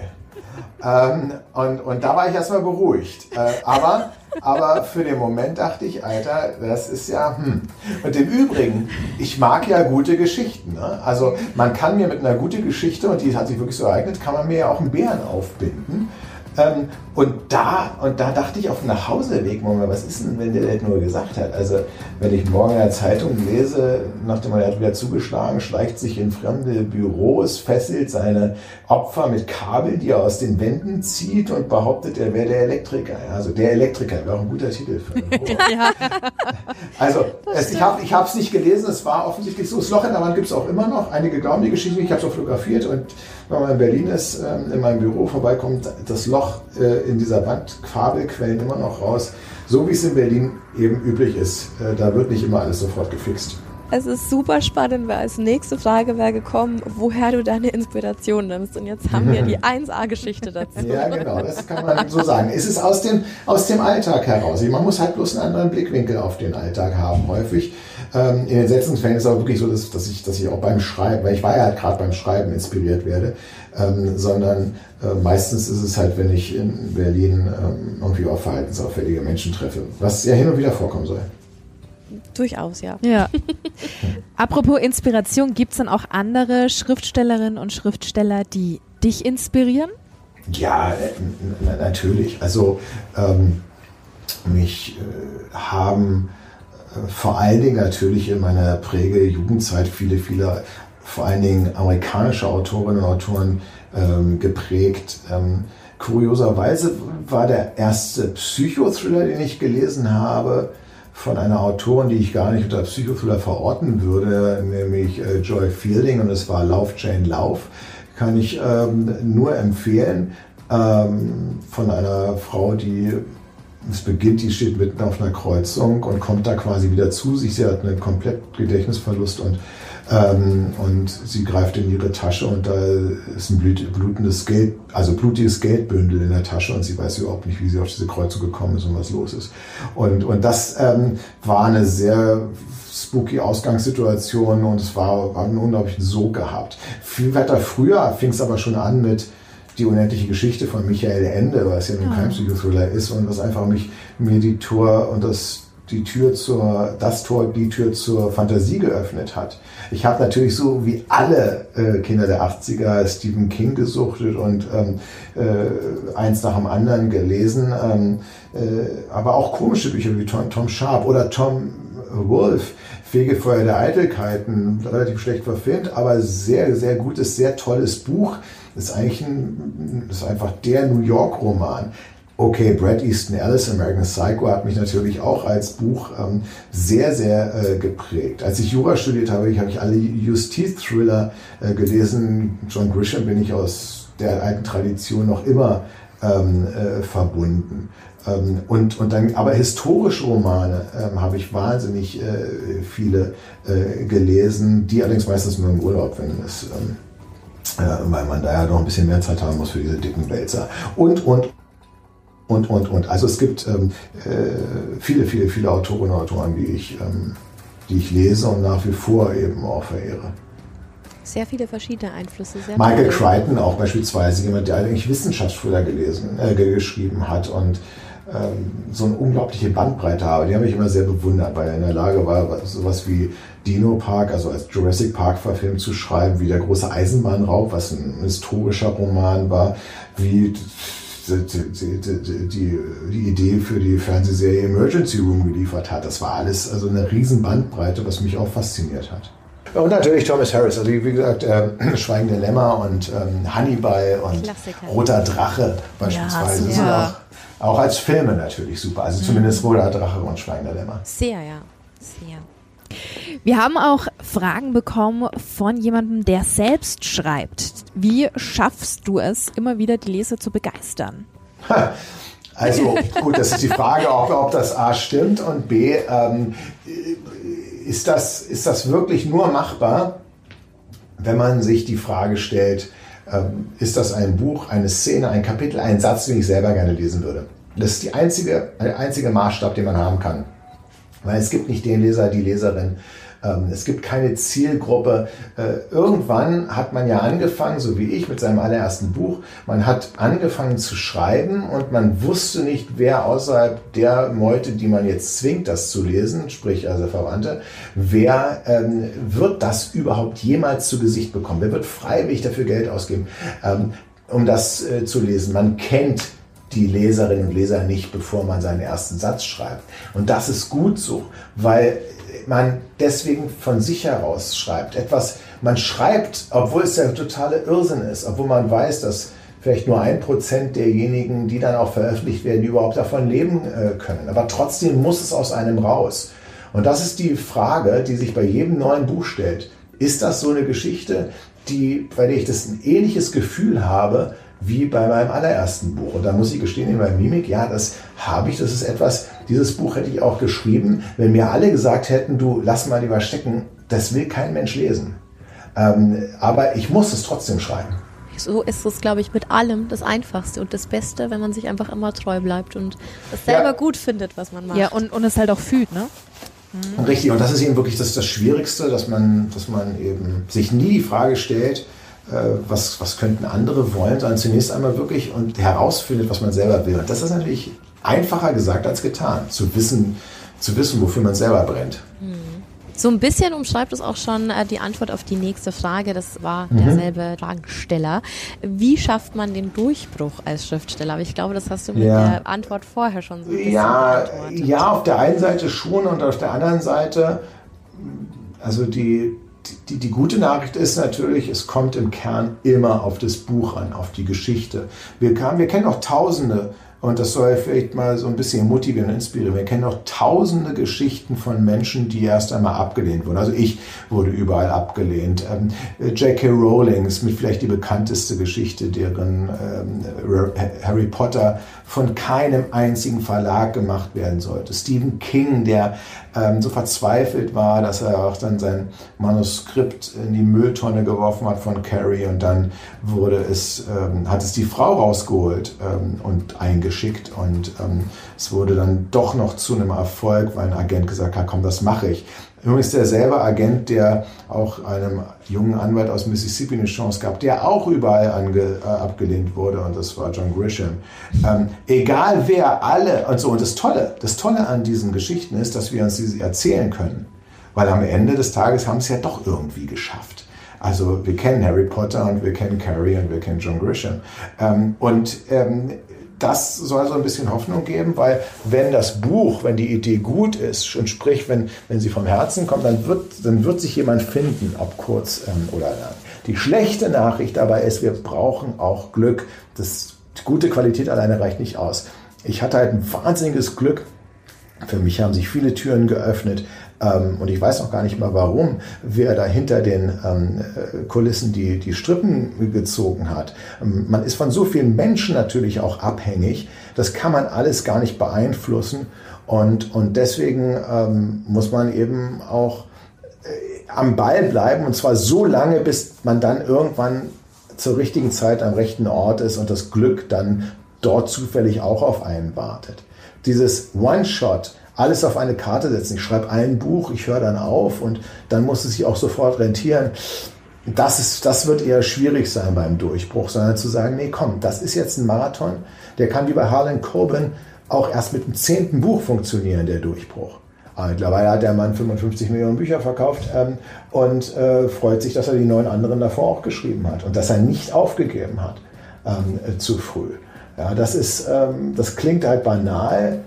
Ähm, und, und da war ich erstmal beruhigt. Äh, aber, aber für den Moment dachte ich, Alter, das ist ja. Hm. Und im Übrigen, ich mag ja gute Geschichten. Ne? Also man kann mir mit einer guten Geschichte, und die hat sich wirklich so ereignet, kann man mir ja auch einen Bären aufbinden. Ähm, und da, und da dachte ich auf dem Nachhauseweg, Moment, was ist denn, wenn der das nur gesagt hat? Also, wenn ich morgen in der Zeitung lese, nachdem er hat wieder zugeschlagen, schleicht sich in fremde Büros, fesselt seine Opfer mit Kabeln, die er aus den Wänden zieht und behauptet, er wäre der Elektriker. Also, der Elektriker wäre auch ein guter Titel für einen ja. Also, es, ich habe es nicht gelesen, es war offensichtlich so. Das Loch in der Wand gibt es auch immer noch. Einige glauben die Geschichte, ich habe es auch fotografiert und wenn man in Berlin ist, ähm, in meinem Büro vorbeikommt, das Loch äh, in dieser Wand, Kabelquellen immer noch raus. So wie es in Berlin eben üblich ist. Äh, da wird nicht immer alles sofort gefixt. Es ist super spannend, weil als nächste Frage wäre gekommen, woher du deine Inspiration nimmst. Und jetzt haben wir die 1A-Geschichte dazu. Ja, genau, das kann man so sagen. Es ist aus dem, aus dem Alltag heraus. Man muss halt bloß einen anderen Blickwinkel auf den Alltag haben, häufig. Ähm, in den seltensten Fällen ist es aber wirklich so, dass, dass, ich, dass ich auch beim Schreiben, weil ich war ja halt gerade beim Schreiben inspiriert werde, ähm, sondern äh, meistens ist es halt, wenn ich in Berlin ähm, irgendwie auf verhaltensauffällige Menschen treffe, was ja hin und wieder vorkommen soll. Durchaus, ja. Ja. Apropos Inspiration, gibt es dann auch andere Schriftstellerinnen und Schriftsteller, die dich inspirieren? Ja, äh, natürlich. Also ähm, mich äh, haben äh, vor allen Dingen natürlich in meiner Präge Jugendzeit viele, viele vor allen Dingen amerikanische Autorinnen und Autoren ähm, geprägt. Ähm, kurioserweise war der erste Psychothriller, den ich gelesen habe, von einer Autorin, die ich gar nicht unter Psychothriller verorten würde, nämlich äh, Joy Fielding und es war Lauf, Jane Lauf, kann ich ähm, nur empfehlen. Ähm, von einer Frau, die es beginnt, die steht mitten auf einer Kreuzung und kommt da quasi wieder zu sich. Sie hat einen komplett Gedächtnisverlust und ähm, und sie greift in ihre Tasche und da ist ein blutendes Geld, also blutiges Geldbündel in der Tasche und sie weiß überhaupt nicht, wie sie auf diese Kreuzung gekommen ist und was los ist. Und, und das ähm, war eine sehr spooky Ausgangssituation und es war, war einen unglaublichen Sog gehabt. Viel weiter früher fing es aber schon an mit die unendliche Geschichte von Michael Ende, was ja nun kein Psychothriller ist und was einfach mich mir die Tour und das die Tür zur, das Tor, die Tür zur Fantasie geöffnet hat. Ich habe natürlich so wie alle äh, Kinder der 80er Stephen King gesuchtet und ähm, äh, eins nach dem anderen gelesen, ähm, äh, aber auch komische Bücher wie Tom, Tom Sharp oder Tom Wolfe, Fegefeuer der Eitelkeiten, relativ schlecht verfilmt, aber sehr, sehr gutes, sehr tolles Buch. ist eigentlich ein, ist einfach der New York Roman. Okay, Brad Easton Ellis, American Psycho, hat mich natürlich auch als Buch ähm, sehr, sehr äh, geprägt. Als ich Jura studiert habe, habe ich alle Justiz-Thriller äh, gelesen. John Grisham bin ich aus der alten Tradition noch immer ähm, äh, verbunden. Ähm, und, und dann, aber historische Romane ähm, habe ich wahnsinnig äh, viele äh, gelesen, die allerdings meistens nur im Urlaub, wenn es ähm, äh, weil man da ja noch ein bisschen mehr Zeit haben muss für diese dicken Wälzer. Und, und, und, und, und. Also es gibt ähm, äh, viele, viele, viele Autorinnen und Autoren, die ich, ähm, die ich lese und nach wie vor eben auch verehre. Sehr viele verschiedene Einflüsse. Michael Crichton auch beispielsweise, jemand, der eigentlich Wissenschaftsführer gelesen, äh, geschrieben hat und ähm, so eine unglaubliche Bandbreite habe. Die habe ich immer sehr bewundert, weil er in der Lage war, sowas wie Dino Park, also als Jurassic Park verfilmt zu schreiben, wie der große Eisenbahnraub, was ein historischer Roman war, wie die, die, die, Idee für die Fernsehserie Emergency Room geliefert hat. Das war alles also eine riesen Bandbreite, was mich auch fasziniert hat. Und natürlich Thomas Harris, also wie gesagt, äh, Schweigende Lämmer und ähm, Hannibal und Klassiker. Roter Drache beispielsweise ja, sind auch, auch als Filme natürlich super. Also mhm. zumindest Roter Drache und Schweigende Lämmer. Sehr, ja. Sehr. Wir haben auch Fragen bekommen von jemandem, der selbst schreibt. Wie schaffst du es, immer wieder die Leser zu begeistern? Also gut, das ist die Frage, ob, ob das A stimmt und B, ähm, ist, das, ist das wirklich nur machbar, wenn man sich die Frage stellt, ähm, ist das ein Buch, eine Szene, ein Kapitel, ein Satz, den ich selber gerne lesen würde? Das ist die einzige, der einzige Maßstab, den man haben kann. Weil es gibt nicht den Leser, die Leserin. Ähm, es gibt keine Zielgruppe. Äh, irgendwann hat man ja angefangen, so wie ich mit seinem allerersten Buch, man hat angefangen zu schreiben und man wusste nicht, wer außerhalb der Meute, die man jetzt zwingt, das zu lesen, sprich also Verwandte, wer ähm, wird das überhaupt jemals zu Gesicht bekommen? Wer wird freiwillig dafür Geld ausgeben, ähm, um das äh, zu lesen? Man kennt die Leserinnen und Leser nicht, bevor man seinen ersten Satz schreibt. Und das ist gut so, weil man deswegen von sich heraus schreibt. Etwas, man schreibt, obwohl es der totale Irrsinn ist, obwohl man weiß, dass vielleicht nur ein Prozent derjenigen, die dann auch veröffentlicht werden, überhaupt davon leben äh, können. Aber trotzdem muss es aus einem raus. Und das ist die Frage, die sich bei jedem neuen Buch stellt. Ist das so eine Geschichte, die, bei der ich das ein ähnliches Gefühl habe wie bei meinem allerersten Buch? Und da muss ich gestehen, in meiner Mimik, ja, das habe ich, das ist etwas, dieses Buch hätte ich auch geschrieben, wenn mir alle gesagt hätten, du lass mal lieber stecken, das will kein Mensch lesen. Ähm, aber ich muss es trotzdem schreiben so ist es, glaube ich, mit allem das Einfachste und das Beste, wenn man sich einfach immer treu bleibt und es selber ja. gut findet, was man macht. Ja, und, und es halt auch fühlt, ne? Mhm. Richtig, und das ist eben wirklich das, das Schwierigste, dass man, dass man eben sich nie die Frage stellt, was, was könnten andere wollen, sondern zunächst einmal wirklich und herausfindet, was man selber will. Und das ist natürlich einfacher gesagt als getan, zu wissen, zu wissen, wofür man selber brennt. So ein bisschen umschreibt es auch schon äh, die Antwort auf die nächste Frage. Das war mhm. derselbe Fragensteller. Wie schafft man den Durchbruch als Schriftsteller? Aber ich glaube, das hast du mit ja. der Antwort vorher schon so ein bisschen ja, ja, auf der einen Seite schon und auf der anderen Seite, also die, die, die gute Nachricht ist natürlich, es kommt im Kern immer auf das Buch an, auf die Geschichte. Wir, wir kennen auch tausende und das soll vielleicht mal so ein bisschen motivieren und inspirieren. Wir kennen noch tausende Geschichten von Menschen, die erst einmal abgelehnt wurden. Also ich wurde überall abgelehnt. Ähm, J.K. Rowling ist mit vielleicht die bekannteste Geschichte, deren ähm, Harry Potter von keinem einzigen Verlag gemacht werden sollte. Stephen King, der ähm, so verzweifelt war, dass er auch dann sein Manuskript in die Mülltonne geworfen hat von Carrie und dann wurde es, ähm, hat es die Frau rausgeholt ähm, und eingeschickt und ähm, es wurde dann doch noch zu einem Erfolg, weil ein Agent gesagt hat, komm, das mache ich. Übrigens derselbe Agent, der auch einem jungen Anwalt aus Mississippi eine Chance gab, der auch überall ange, äh, abgelehnt wurde und das war John Grisham. Ähm, egal wer, alle und so. Und das Tolle, das Tolle an diesen Geschichten ist, dass wir uns diese erzählen können. Weil am Ende des Tages haben es ja doch irgendwie geschafft. Also wir kennen Harry Potter und wir kennen Carrie und wir kennen John Grisham. Ähm, und ähm, das soll so ein bisschen Hoffnung geben, weil wenn das Buch, wenn die Idee gut ist und sprich, wenn, wenn sie vom Herzen kommt, dann wird, dann wird sich jemand finden, ob kurz ähm, oder lang. Die schlechte Nachricht dabei ist, wir brauchen auch Glück. Das, gute Qualität alleine reicht nicht aus. Ich hatte halt ein wahnsinniges Glück. Für mich haben sich viele Türen geöffnet. Ähm, und ich weiß auch gar nicht mal warum, wer da hinter den ähm, äh, Kulissen die, die Strippen gezogen hat. Ähm, man ist von so vielen Menschen natürlich auch abhängig. Das kann man alles gar nicht beeinflussen. Und, und deswegen ähm, muss man eben auch äh, am Ball bleiben. Und zwar so lange, bis man dann irgendwann zur richtigen Zeit am rechten Ort ist und das Glück dann dort zufällig auch auf einen wartet. Dieses One-Shot, alles auf eine Karte setzen. Ich schreibe ein Buch, ich höre dann auf und dann muss es sich auch sofort rentieren. Das, ist, das wird eher schwierig sein beim Durchbruch, sondern zu sagen, nee, komm, das ist jetzt ein Marathon, der kann wie bei Harlan Coben auch erst mit dem zehnten Buch funktionieren, der Durchbruch. Aber mittlerweile hat der Mann 55 Millionen Bücher verkauft ähm, und äh, freut sich, dass er die neun anderen davor auch geschrieben hat und dass er nicht aufgegeben hat ähm, äh, zu früh. Ja, das ist, ähm, das klingt halt banal,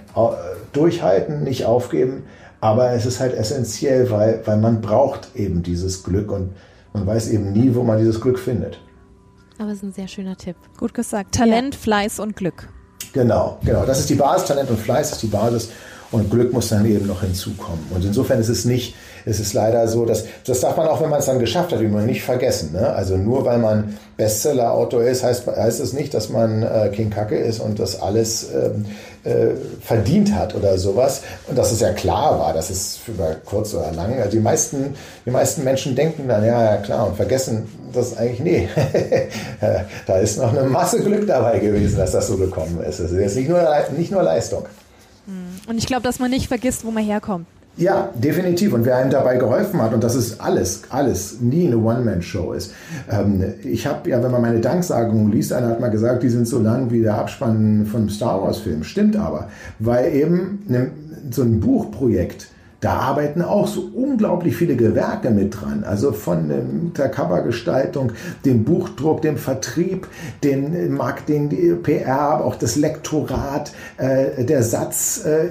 durchhalten, nicht aufgeben. Aber es ist halt essentiell, weil, weil man braucht eben dieses Glück und man weiß eben nie, wo man dieses Glück findet. Aber es ist ein sehr schöner Tipp. Gut gesagt. Talent, ja. Fleiß und Glück. Genau, genau. Das ist die Basis. Talent und Fleiß ist die Basis. Und Glück muss dann eben noch hinzukommen. Und insofern ist es nicht, es ist leider so, dass das darf man auch, wenn man es dann geschafft hat, übrigens nicht vergessen. Ne? Also nur weil man Bestseller-Autor ist, heißt, heißt es nicht, dass man äh, King Kacke ist und das alles ähm, äh, verdient hat oder sowas. Und dass es ja klar war, dass es über kurz oder lang, also die meisten, die meisten Menschen denken dann, ja, ja klar, und vergessen, dass eigentlich, nee, da ist noch eine Masse Glück dabei gewesen, dass das so gekommen ist. Es ist nicht nur, nicht nur Leistung. Und ich glaube, dass man nicht vergisst, wo man herkommt. Ja, definitiv. Und wer einem dabei geholfen hat, und das ist alles, alles, nie eine One-Man-Show ist. Ähm, ich habe ja, wenn man meine Danksagung liest, einer hat mal gesagt, die sind so lang wie der Abspann von Star Wars-Film. Stimmt aber, weil eben ne, so ein Buchprojekt da arbeiten auch so unglaublich viele Gewerke mit dran. Also von der Covergestaltung, dem Buchdruck, dem Vertrieb, dem Marketing, die PR, auch das Lektorat, äh, der Satz, äh,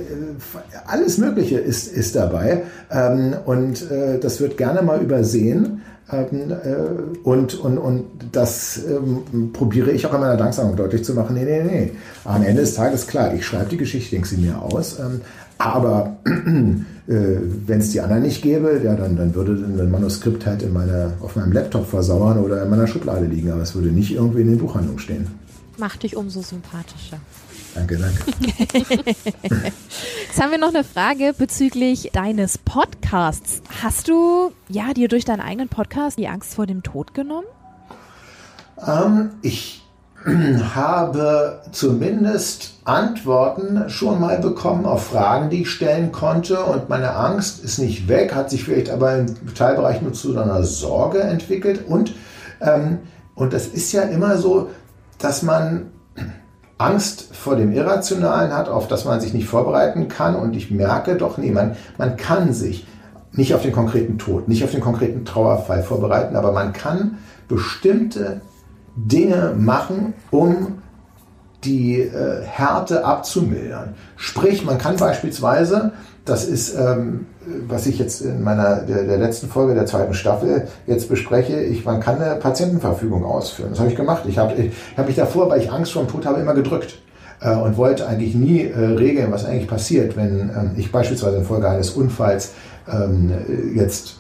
alles Mögliche ist, ist dabei. Ähm, und äh, das wird gerne mal übersehen. Ähm, äh, und, und, und das ähm, probiere ich auch in meiner Danksagung deutlich zu machen. Nee, nee, nee. Am Ende des Tages, klar, ich schreibe die Geschichte, denke sie mir aus. Aber äh, wenn es die anderen nicht gäbe, ja, dann, dann würde ein Manuskript halt in meiner, auf meinem Laptop versauern oder in meiner Schublade liegen. Aber es würde nicht irgendwie in den Buchhandlungen stehen. Macht dich umso sympathischer. Danke, danke. Jetzt haben wir noch eine Frage bezüglich deines Podcasts. Hast du ja dir durch deinen eigenen Podcast die Angst vor dem Tod genommen? Ähm, ich habe zumindest Antworten schon mal bekommen auf Fragen, die ich stellen konnte. Und meine Angst ist nicht weg, hat sich vielleicht aber im Teilbereich nur zu einer Sorge entwickelt. Und, ähm, und das ist ja immer so, dass man Angst vor dem Irrationalen hat, auf das man sich nicht vorbereiten kann. Und ich merke doch, nee, man, man kann sich nicht auf den konkreten Tod, nicht auf den konkreten Trauerfall vorbereiten, aber man kann bestimmte Dinge machen, um die äh, Härte abzumildern. Sprich, man kann beispielsweise, das ist, ähm, was ich jetzt in meiner der, der, letzten Folge der zweiten Staffel jetzt bespreche, ich, man kann eine Patientenverfügung ausführen. Das habe ich gemacht. Ich habe ich hab mich davor, weil ich Angst vor dem Tod habe, immer gedrückt äh, und wollte eigentlich nie äh, regeln, was eigentlich passiert, wenn ähm, ich beispielsweise infolge eines Unfalls ähm, jetzt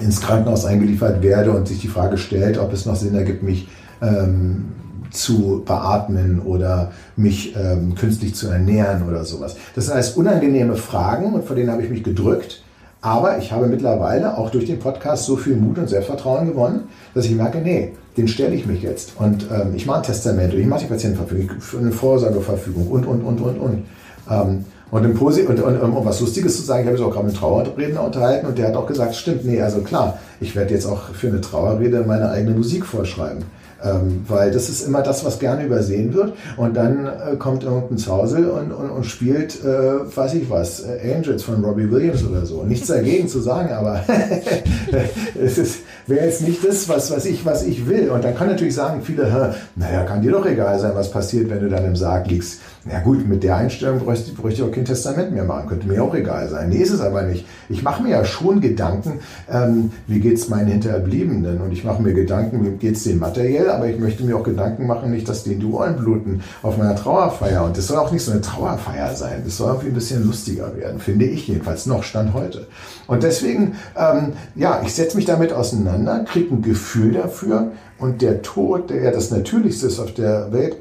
ins Krankenhaus eingeliefert werde und sich die Frage stellt, ob es noch Sinn ergibt, mich ähm, zu beatmen oder mich ähm, künstlich zu ernähren oder sowas. Das sind alles unangenehme Fragen und vor denen habe ich mich gedrückt. Aber ich habe mittlerweile auch durch den Podcast so viel Mut und Selbstvertrauen gewonnen, dass ich merke, nee, den stelle ich mich jetzt. Und ähm, ich mache ein Testament und ich mache die Patientenverfügung, eine Vorsorgeverfügung und, und, und, und, und. Ähm, und, im Posi und, und, um was Lustiges zu sagen, ich habe mich auch gerade mit Trauerredner unterhalten und der hat auch gesagt, stimmt, nee, also klar, ich werde jetzt auch für eine Trauerrede meine eigene Musik vorschreiben. Ähm, weil das ist immer das, was gerne übersehen wird. Und dann äh, kommt irgendein Zausel und, und, und spielt, äh, weiß ich was, äh, Angels von Robbie Williams oder so. Nichts dagegen zu sagen, aber es wäre jetzt nicht das, was, was, ich, was ich will. Und dann kann natürlich sagen viele, naja, kann dir doch egal sein, was passiert, wenn du dann im Sarg liegst. Ja gut, mit der Einstellung bräuchte, ich auch kein Testament mehr machen. Könnte mir auch egal sein. Nee, ist es aber nicht. Ich mache mir ja schon Gedanken, ähm, wie geht es meinen Hinterbliebenen? Und ich mache mir Gedanken, wie geht es denen materiell, aber ich möchte mir auch Gedanken machen, nicht, dass denen die Ohren bluten auf meiner Trauerfeier. Und das soll auch nicht so eine Trauerfeier sein. Das soll irgendwie ein bisschen lustiger werden, finde ich jedenfalls noch, Stand heute. Und deswegen, ähm, ja, ich setze mich damit auseinander, kriege ein Gefühl dafür und der Tod, der ja das Natürlichste ist auf der Welt,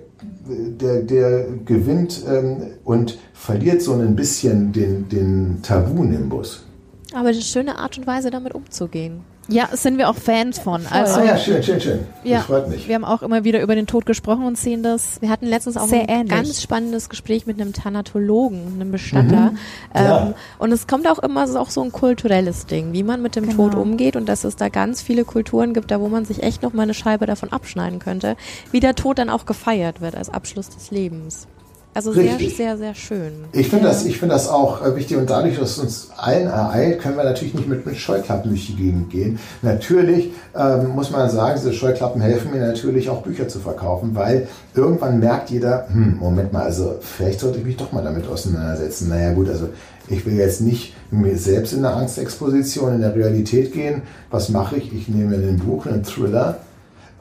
der, der gewinnt ähm, und verliert so ein bisschen den, den Tabu-Nimbus. Aber das ist eine schöne Art und Weise, damit umzugehen. Ja, sind wir auch Fans von. Also, ah, ja, schön, schön, schön. Ja, das freut mich. Wir haben auch immer wieder über den Tod gesprochen und sehen das. Wir hatten letztens auch ein ähnlich. ganz spannendes Gespräch mit einem Thanatologen, einem Bestatter. Mhm. Ja. Ähm, und es kommt auch immer so, auch so ein kulturelles Ding, wie man mit dem genau. Tod umgeht und dass es da ganz viele Kulturen gibt, da wo man sich echt noch mal eine Scheibe davon abschneiden könnte, wie der Tod dann auch gefeiert wird als Abschluss des Lebens. Also Richtig. sehr, sehr, sehr schön. Ich finde ja. das, ich das auch wichtig und dadurch, dass es uns allen ereilt, können wir natürlich nicht mit, mit Scheuklappen durch die Gegend gehen. Natürlich ähm, muss man sagen, diese Scheuklappen helfen mir natürlich auch Bücher zu verkaufen, weil irgendwann merkt jeder, hm, Moment mal, also vielleicht sollte ich mich doch mal damit auseinandersetzen. Naja gut, also ich will jetzt nicht mir selbst in der Angstexposition in der Realität gehen. Was mache ich? Ich nehme ein Buch, einen Thriller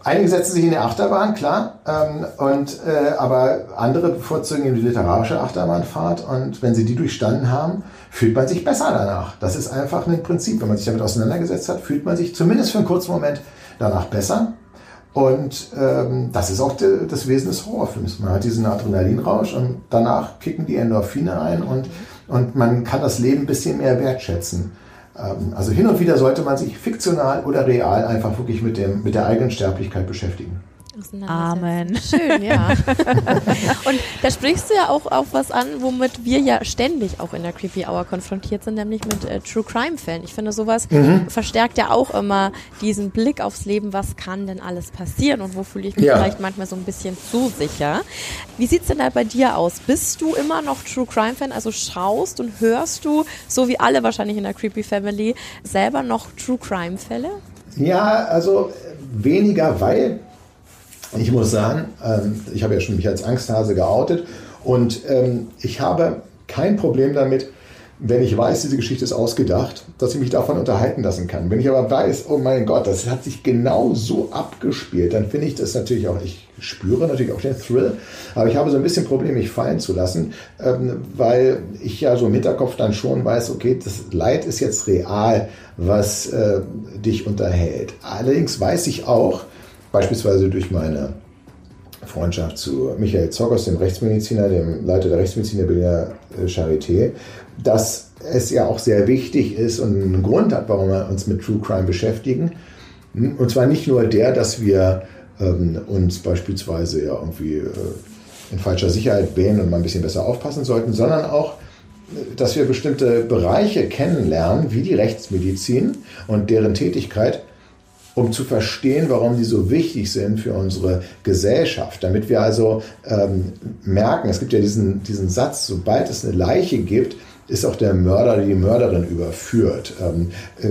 Einige setzen sich in die Achterbahn, klar, ähm, und, äh, aber andere bevorzugen die literarische Achterbahnfahrt und wenn sie die durchstanden haben, fühlt man sich besser danach. Das ist einfach ein Prinzip. Wenn man sich damit auseinandergesetzt hat, fühlt man sich zumindest für einen kurzen Moment danach besser. Und ähm, das ist auch de, das Wesen des Horrorfilms. Man hat diesen Adrenalinrausch und danach kicken die Endorphine ein und, und man kann das Leben ein bisschen mehr wertschätzen. Ähm, also hin und wieder sollte man sich fiktional oder real einfach wirklich mit, dem, mit der eigenen Sterblichkeit beschäftigen. Amen. Schön, ja. und da sprichst du ja auch auf was an, womit wir ja ständig auch in der Creepy Hour konfrontiert sind, nämlich mit äh, True Crime Fällen. Ich finde, sowas mhm. verstärkt ja auch immer diesen Blick aufs Leben, was kann denn alles passieren und wo fühle ich mich ja. vielleicht manchmal so ein bisschen zu sicher. Wie sieht's denn da bei dir aus? Bist du immer noch True Crime Fan? Also schaust und hörst du, so wie alle wahrscheinlich in der Creepy Family, selber noch True Crime Fälle? Ja, also weniger, weil ich muss sagen, ähm, ich habe ja schon mich als Angsthase geoutet und ähm, ich habe kein Problem damit, wenn ich weiß, diese Geschichte ist ausgedacht, dass ich mich davon unterhalten lassen kann. Wenn ich aber weiß, oh mein Gott, das hat sich genau so abgespielt, dann finde ich das natürlich auch, ich spüre natürlich auch den Thrill, aber ich habe so ein bisschen Probleme, mich fallen zu lassen, ähm, weil ich ja so im Hinterkopf dann schon weiß, okay, das Leid ist jetzt real, was äh, dich unterhält. Allerdings weiß ich auch, beispielsweise durch meine Freundschaft zu Michael Zockers, dem Rechtsmediziner, dem Leiter der Rechtsmedizin der Berliner äh, Charité, dass es ja auch sehr wichtig ist und einen Grund hat, warum wir uns mit True Crime beschäftigen. Und zwar nicht nur der, dass wir ähm, uns beispielsweise ja irgendwie äh, in falscher Sicherheit wählen und mal ein bisschen besser aufpassen sollten, sondern auch, äh, dass wir bestimmte Bereiche kennenlernen, wie die Rechtsmedizin und deren Tätigkeit, um zu verstehen, warum die so wichtig sind für unsere Gesellschaft. Damit wir also ähm, merken, es gibt ja diesen, diesen Satz, sobald es eine Leiche gibt, ist auch der Mörder die Mörderin überführt. Ähm, äh,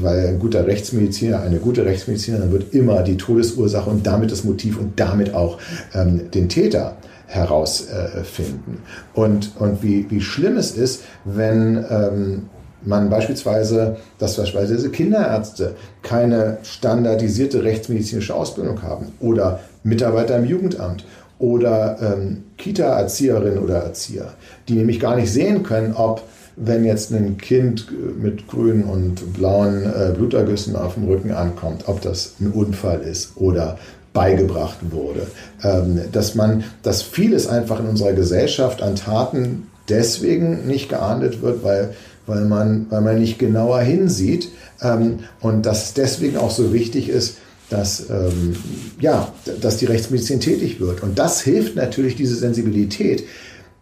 weil ein guter Rechtsmediziner, eine gute Rechtsmedizinerin wird immer die Todesursache und damit das Motiv und damit auch ähm, den Täter herausfinden. Äh, und, und wie, wie schlimm es ist, wenn ähm, man beispielsweise, dass beispielsweise Kinderärzte keine standardisierte rechtsmedizinische Ausbildung haben oder Mitarbeiter im Jugendamt oder ähm, Kita-Erzieherinnen oder Erzieher, die nämlich gar nicht sehen können, ob wenn jetzt ein Kind mit grünen und blauen äh, Blutergüssen auf dem Rücken ankommt, ob das ein Unfall ist oder beigebracht wurde. Ähm, dass man, dass vieles einfach in unserer Gesellschaft an Taten deswegen nicht geahndet wird, weil weil man, weil man nicht genauer hinsieht ähm, und dass es deswegen auch so wichtig ist, dass, ähm, ja, dass die Rechtsmedizin tätig wird. Und das hilft natürlich, diese Sensibilität.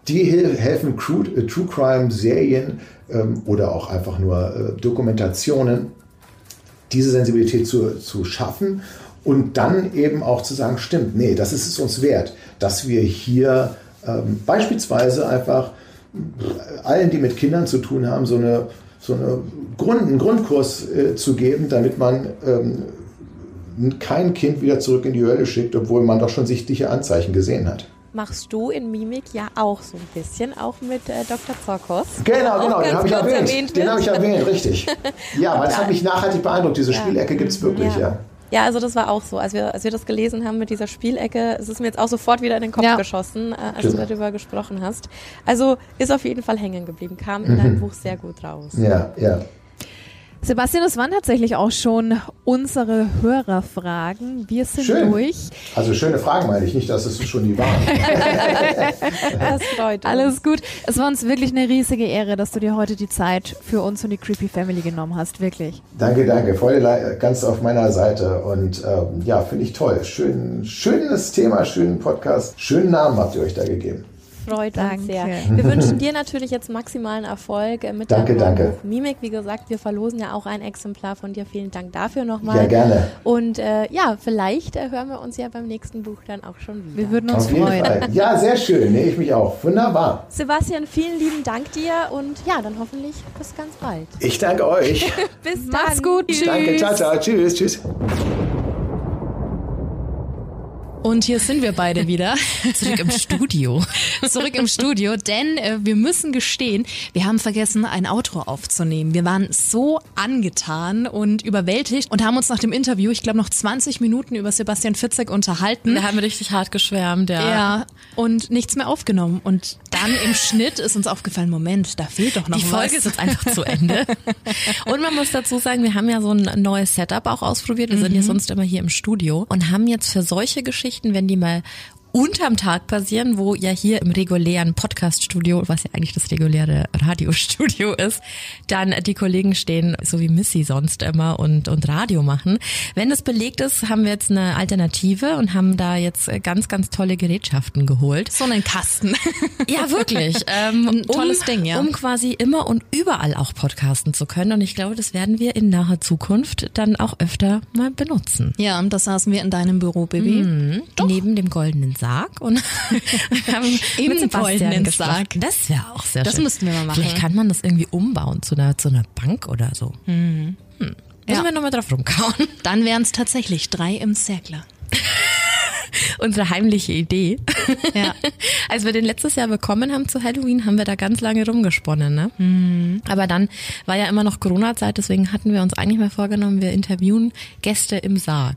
Die helfen True, äh, True Crime Serien ähm, oder auch einfach nur äh, Dokumentationen, diese Sensibilität zu, zu schaffen und dann eben auch zu sagen, stimmt, nee, das ist es uns wert, dass wir hier ähm, beispielsweise einfach allen, die mit Kindern zu tun haben, so, eine, so eine Grund, einen Grundkurs äh, zu geben, damit man ähm, kein Kind wieder zurück in die Hölle schickt, obwohl man doch schon sichtliche Anzeichen gesehen hat. Machst du in Mimik ja auch so ein bisschen, auch mit äh, Dr. Zorkos. Genau, genau, den habe ich erwähnt. Den habe ich erwähnt, richtig. Ja, weil das hat mich nachhaltig beeindruckt. Diese ja. Spielecke gibt es wirklich, ja. ja. Ja, also das war auch so. Als wir, als wir das gelesen haben mit dieser Spielecke, es ist mir jetzt auch sofort wieder in den Kopf ja. geschossen, äh, als Stimmt. du darüber gesprochen hast. Also ist auf jeden Fall hängen geblieben, kam in mhm. deinem Buch sehr gut raus. Ja, ja. Sebastian, das waren tatsächlich auch schon unsere Hörerfragen. Wir sind Schön. durch. Also schöne Fragen meine ich nicht, dass es schon die waren. das freut uns. Alles gut. Es war uns wirklich eine riesige Ehre, dass du dir heute die Zeit für uns und die Creepy Family genommen hast. Wirklich. Danke, danke. Voll ganz auf meiner Seite. Und ähm, ja, finde ich toll. Schön, schönes Thema, schönen Podcast. Schönen Namen habt ihr euch da gegeben freut danke. uns sehr. Wir wünschen dir natürlich jetzt maximalen Erfolg äh, mit danke, deinem danke. Buch Mimik. Wie gesagt, wir verlosen ja auch ein Exemplar von dir. Vielen Dank dafür nochmal. Ja, gerne. Und äh, ja, vielleicht äh, hören wir uns ja beim nächsten Buch dann auch schon wieder. Wir würden uns Auf freuen. Fall. Ja, sehr schön. Nee, ich mich auch. Wunderbar. Sebastian, vielen lieben Dank dir und ja, dann hoffentlich bis ganz bald. Ich danke euch. bis dann. Mach's gut. Tschüss. Danke, ciao, ciao. Tschüss, tschüss. Und hier sind wir beide wieder. Zurück im Studio. Zurück im Studio, denn äh, wir müssen gestehen, wir haben vergessen, ein Outro aufzunehmen. Wir waren so angetan und überwältigt und haben uns nach dem Interview, ich glaube, noch 20 Minuten über Sebastian Fitzek unterhalten. Da haben wir richtig hart geschwärmt, ja. Ja, und nichts mehr aufgenommen. Und dann im Schnitt ist uns aufgefallen, Moment, da fehlt doch noch Die was. Die Folge ist jetzt einfach zu Ende. Und man muss dazu sagen, wir haben ja so ein neues Setup auch ausprobiert. Wir mhm. sind ja sonst immer hier im Studio und haben jetzt für solche Geschichten Geschichten, wenn die mal unterm Tag passieren, wo ja hier im regulären Podcast-Studio, was ja eigentlich das reguläre Radiostudio ist, dann die Kollegen stehen, so wie Missy sonst immer und, und Radio machen. Wenn das belegt ist, haben wir jetzt eine Alternative und haben da jetzt ganz, ganz tolle Gerätschaften geholt. So einen Kasten. Ja, wirklich. Ähm, Ein tolles um, Ding, ja. Um quasi immer und überall auch podcasten zu können. Und ich glaube, das werden wir in naher Zukunft dann auch öfter mal benutzen. Ja, und das saßen wir in deinem Büro, Baby. Mhm. Neben dem goldenen Sarg und haben Im mit Sebastian gesprochen. Sarg. Das wäre auch sehr Das schön. müssten wir mal machen. Vielleicht kann man das irgendwie umbauen zu einer, zu einer Bank oder so. Hm. Müssen Ja. wir nochmal drauf rumkauen. Dann wären es tatsächlich drei im Zirkler. Unsere heimliche Idee. Ja. Als wir den letztes Jahr bekommen haben zu Halloween, haben wir da ganz lange rumgesponnen. Ne? Mhm. Aber dann war ja immer noch Corona-Zeit, deswegen hatten wir uns eigentlich mal vorgenommen, wir interviewen Gäste im Sarg.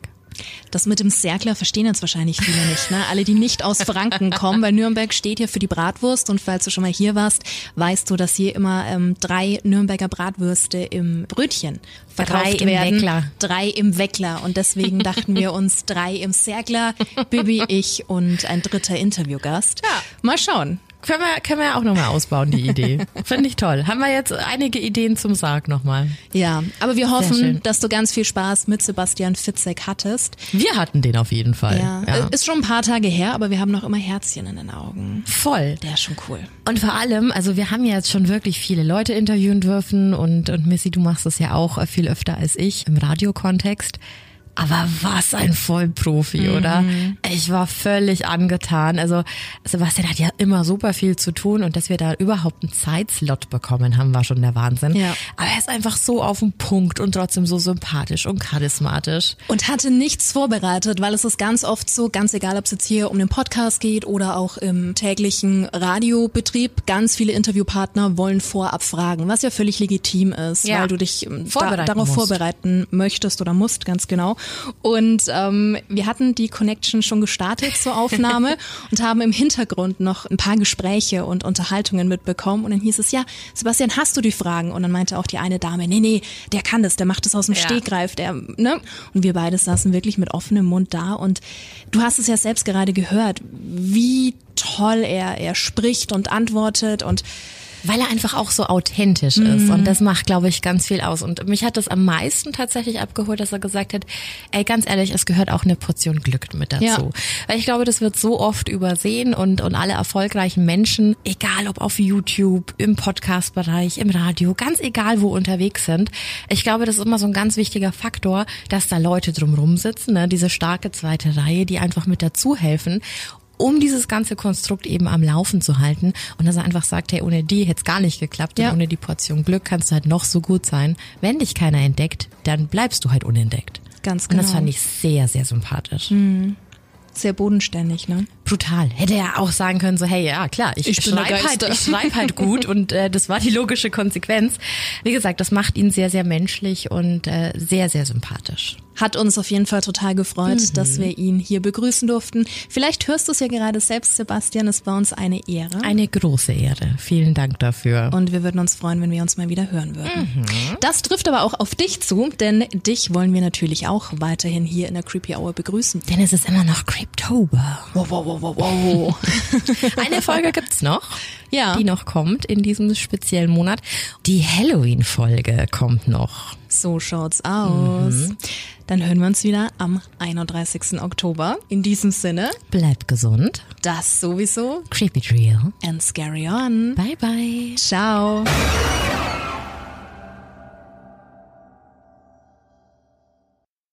Das mit dem Zerkler verstehen jetzt wahrscheinlich viele nicht. Ne? Alle, die nicht aus Franken kommen, weil Nürnberg steht hier für die Bratwurst. Und falls du schon mal hier warst, weißt du, dass hier immer ähm, drei Nürnberger Bratwürste im Brötchen verkauft Drei im werden. Weckler. Drei im Weckler. Und deswegen dachten wir uns drei im Zerkler, Bibi, ich und ein dritter Interviewgast. Ja. Mal schauen. Können wir, können wir ja auch nochmal ausbauen, die Idee. Finde ich toll. Haben wir jetzt einige Ideen zum Sarg nochmal. Ja, aber wir hoffen, dass du ganz viel Spaß mit Sebastian Fitzek hattest. Wir hatten den auf jeden Fall. Ja, äh, ist schon ein paar Tage her, aber wir haben noch immer Herzchen in den Augen. Voll. Der ist schon cool. Und vor allem, also wir haben ja jetzt schon wirklich viele Leute interviewen dürfen und, und Missy, du machst das ja auch viel öfter als ich im Radiokontext. Aber was ein Vollprofi, oder? Ich war völlig angetan. Also Sebastian hat ja immer super viel zu tun und dass wir da überhaupt einen Zeitslot bekommen haben, war schon der Wahnsinn. Ja. Aber er ist einfach so auf den Punkt und trotzdem so sympathisch und charismatisch. Und hatte nichts vorbereitet, weil es ist ganz oft so, ganz egal, ob es jetzt hier um den Podcast geht oder auch im täglichen Radiobetrieb, ganz viele Interviewpartner wollen vorab fragen, was ja völlig legitim ist, Ja. weil du dich ähm, Vorbereiten darauf musst. vorbereiten möchtest oder musst, ganz genau. Und ähm, wir hatten die Connection schon gestartet zur Aufnahme und haben im Hintergrund noch ein paar Gespräche und Unterhaltungen mitbekommen. Und dann hieß es, ja, Sebastian, hast du die Fragen? Und dann meinte auch die eine Dame, nee, nee, der kann das, der macht das aus dem Ja. Stegreif, der, ne? Und wir beide saßen wirklich mit offenem Mund da. Und du hast es ja selbst gerade gehört, wie toll er, er spricht und antwortet und Weil er einfach auch so authentisch ist und das macht, glaube ich, ganz viel aus. Und mich hat das am meisten tatsächlich abgeholt, dass er gesagt hat, ey, ganz ehrlich, es gehört auch eine Portion Glück mit dazu. Ja. Weil ich glaube, das wird so oft übersehen und, und alle erfolgreichen Menschen, egal ob auf YouTube, im Podcast-Bereich, im Radio, ganz egal wo unterwegs sind, ich glaube, das ist immer so ein ganz wichtiger Faktor, dass da Leute drumrum sitzen, ne? diese starke zweite Reihe, die einfach mit dazu helfen um dieses ganze Konstrukt eben am Laufen zu halten und dass er einfach sagt, hey, ohne die hätte es gar nicht geklappt Ja. und ohne die Portion Glück kannst du halt noch so gut sein. Wenn dich keiner entdeckt, dann bleibst du halt unentdeckt. Ganz Und das genau. fand ich sehr, sehr sympathisch. sehr bodenständig, ne? Brutal. Hätte er auch sagen können, so, hey, ja, klar, ich, Ich schreibe halt, ich schreib halt gut und äh, das war die logische Konsequenz. Wie gesagt, das macht ihn sehr, sehr menschlich und äh, sehr, sehr sympathisch. Hat uns auf jeden Fall total gefreut, dass wir ihn hier begrüßen durften. Vielleicht hörst du es ja gerade selbst, Sebastian. Es war uns eine Ehre. Eine große Ehre. Vielen Dank dafür. Und wir würden uns freuen, wenn wir uns mal wieder hören würden. Das trifft aber auch auf dich zu, denn dich wollen wir natürlich auch weiterhin hier in der Creepy Hour begrüßen. Denn es ist immer noch Creeptober. Wow, wow, wow, wow, wow. Eine Folge gibt's noch, Ja. die noch kommt in diesem speziellen Monat. Die Halloween-Folge kommt noch. So schaut's aus. Dann hören wir uns wieder am 31. Oktober. In diesem Sinne, Bleibt gesund. das sowieso Creepy Trio. and scary on. Bye bye. Ciao.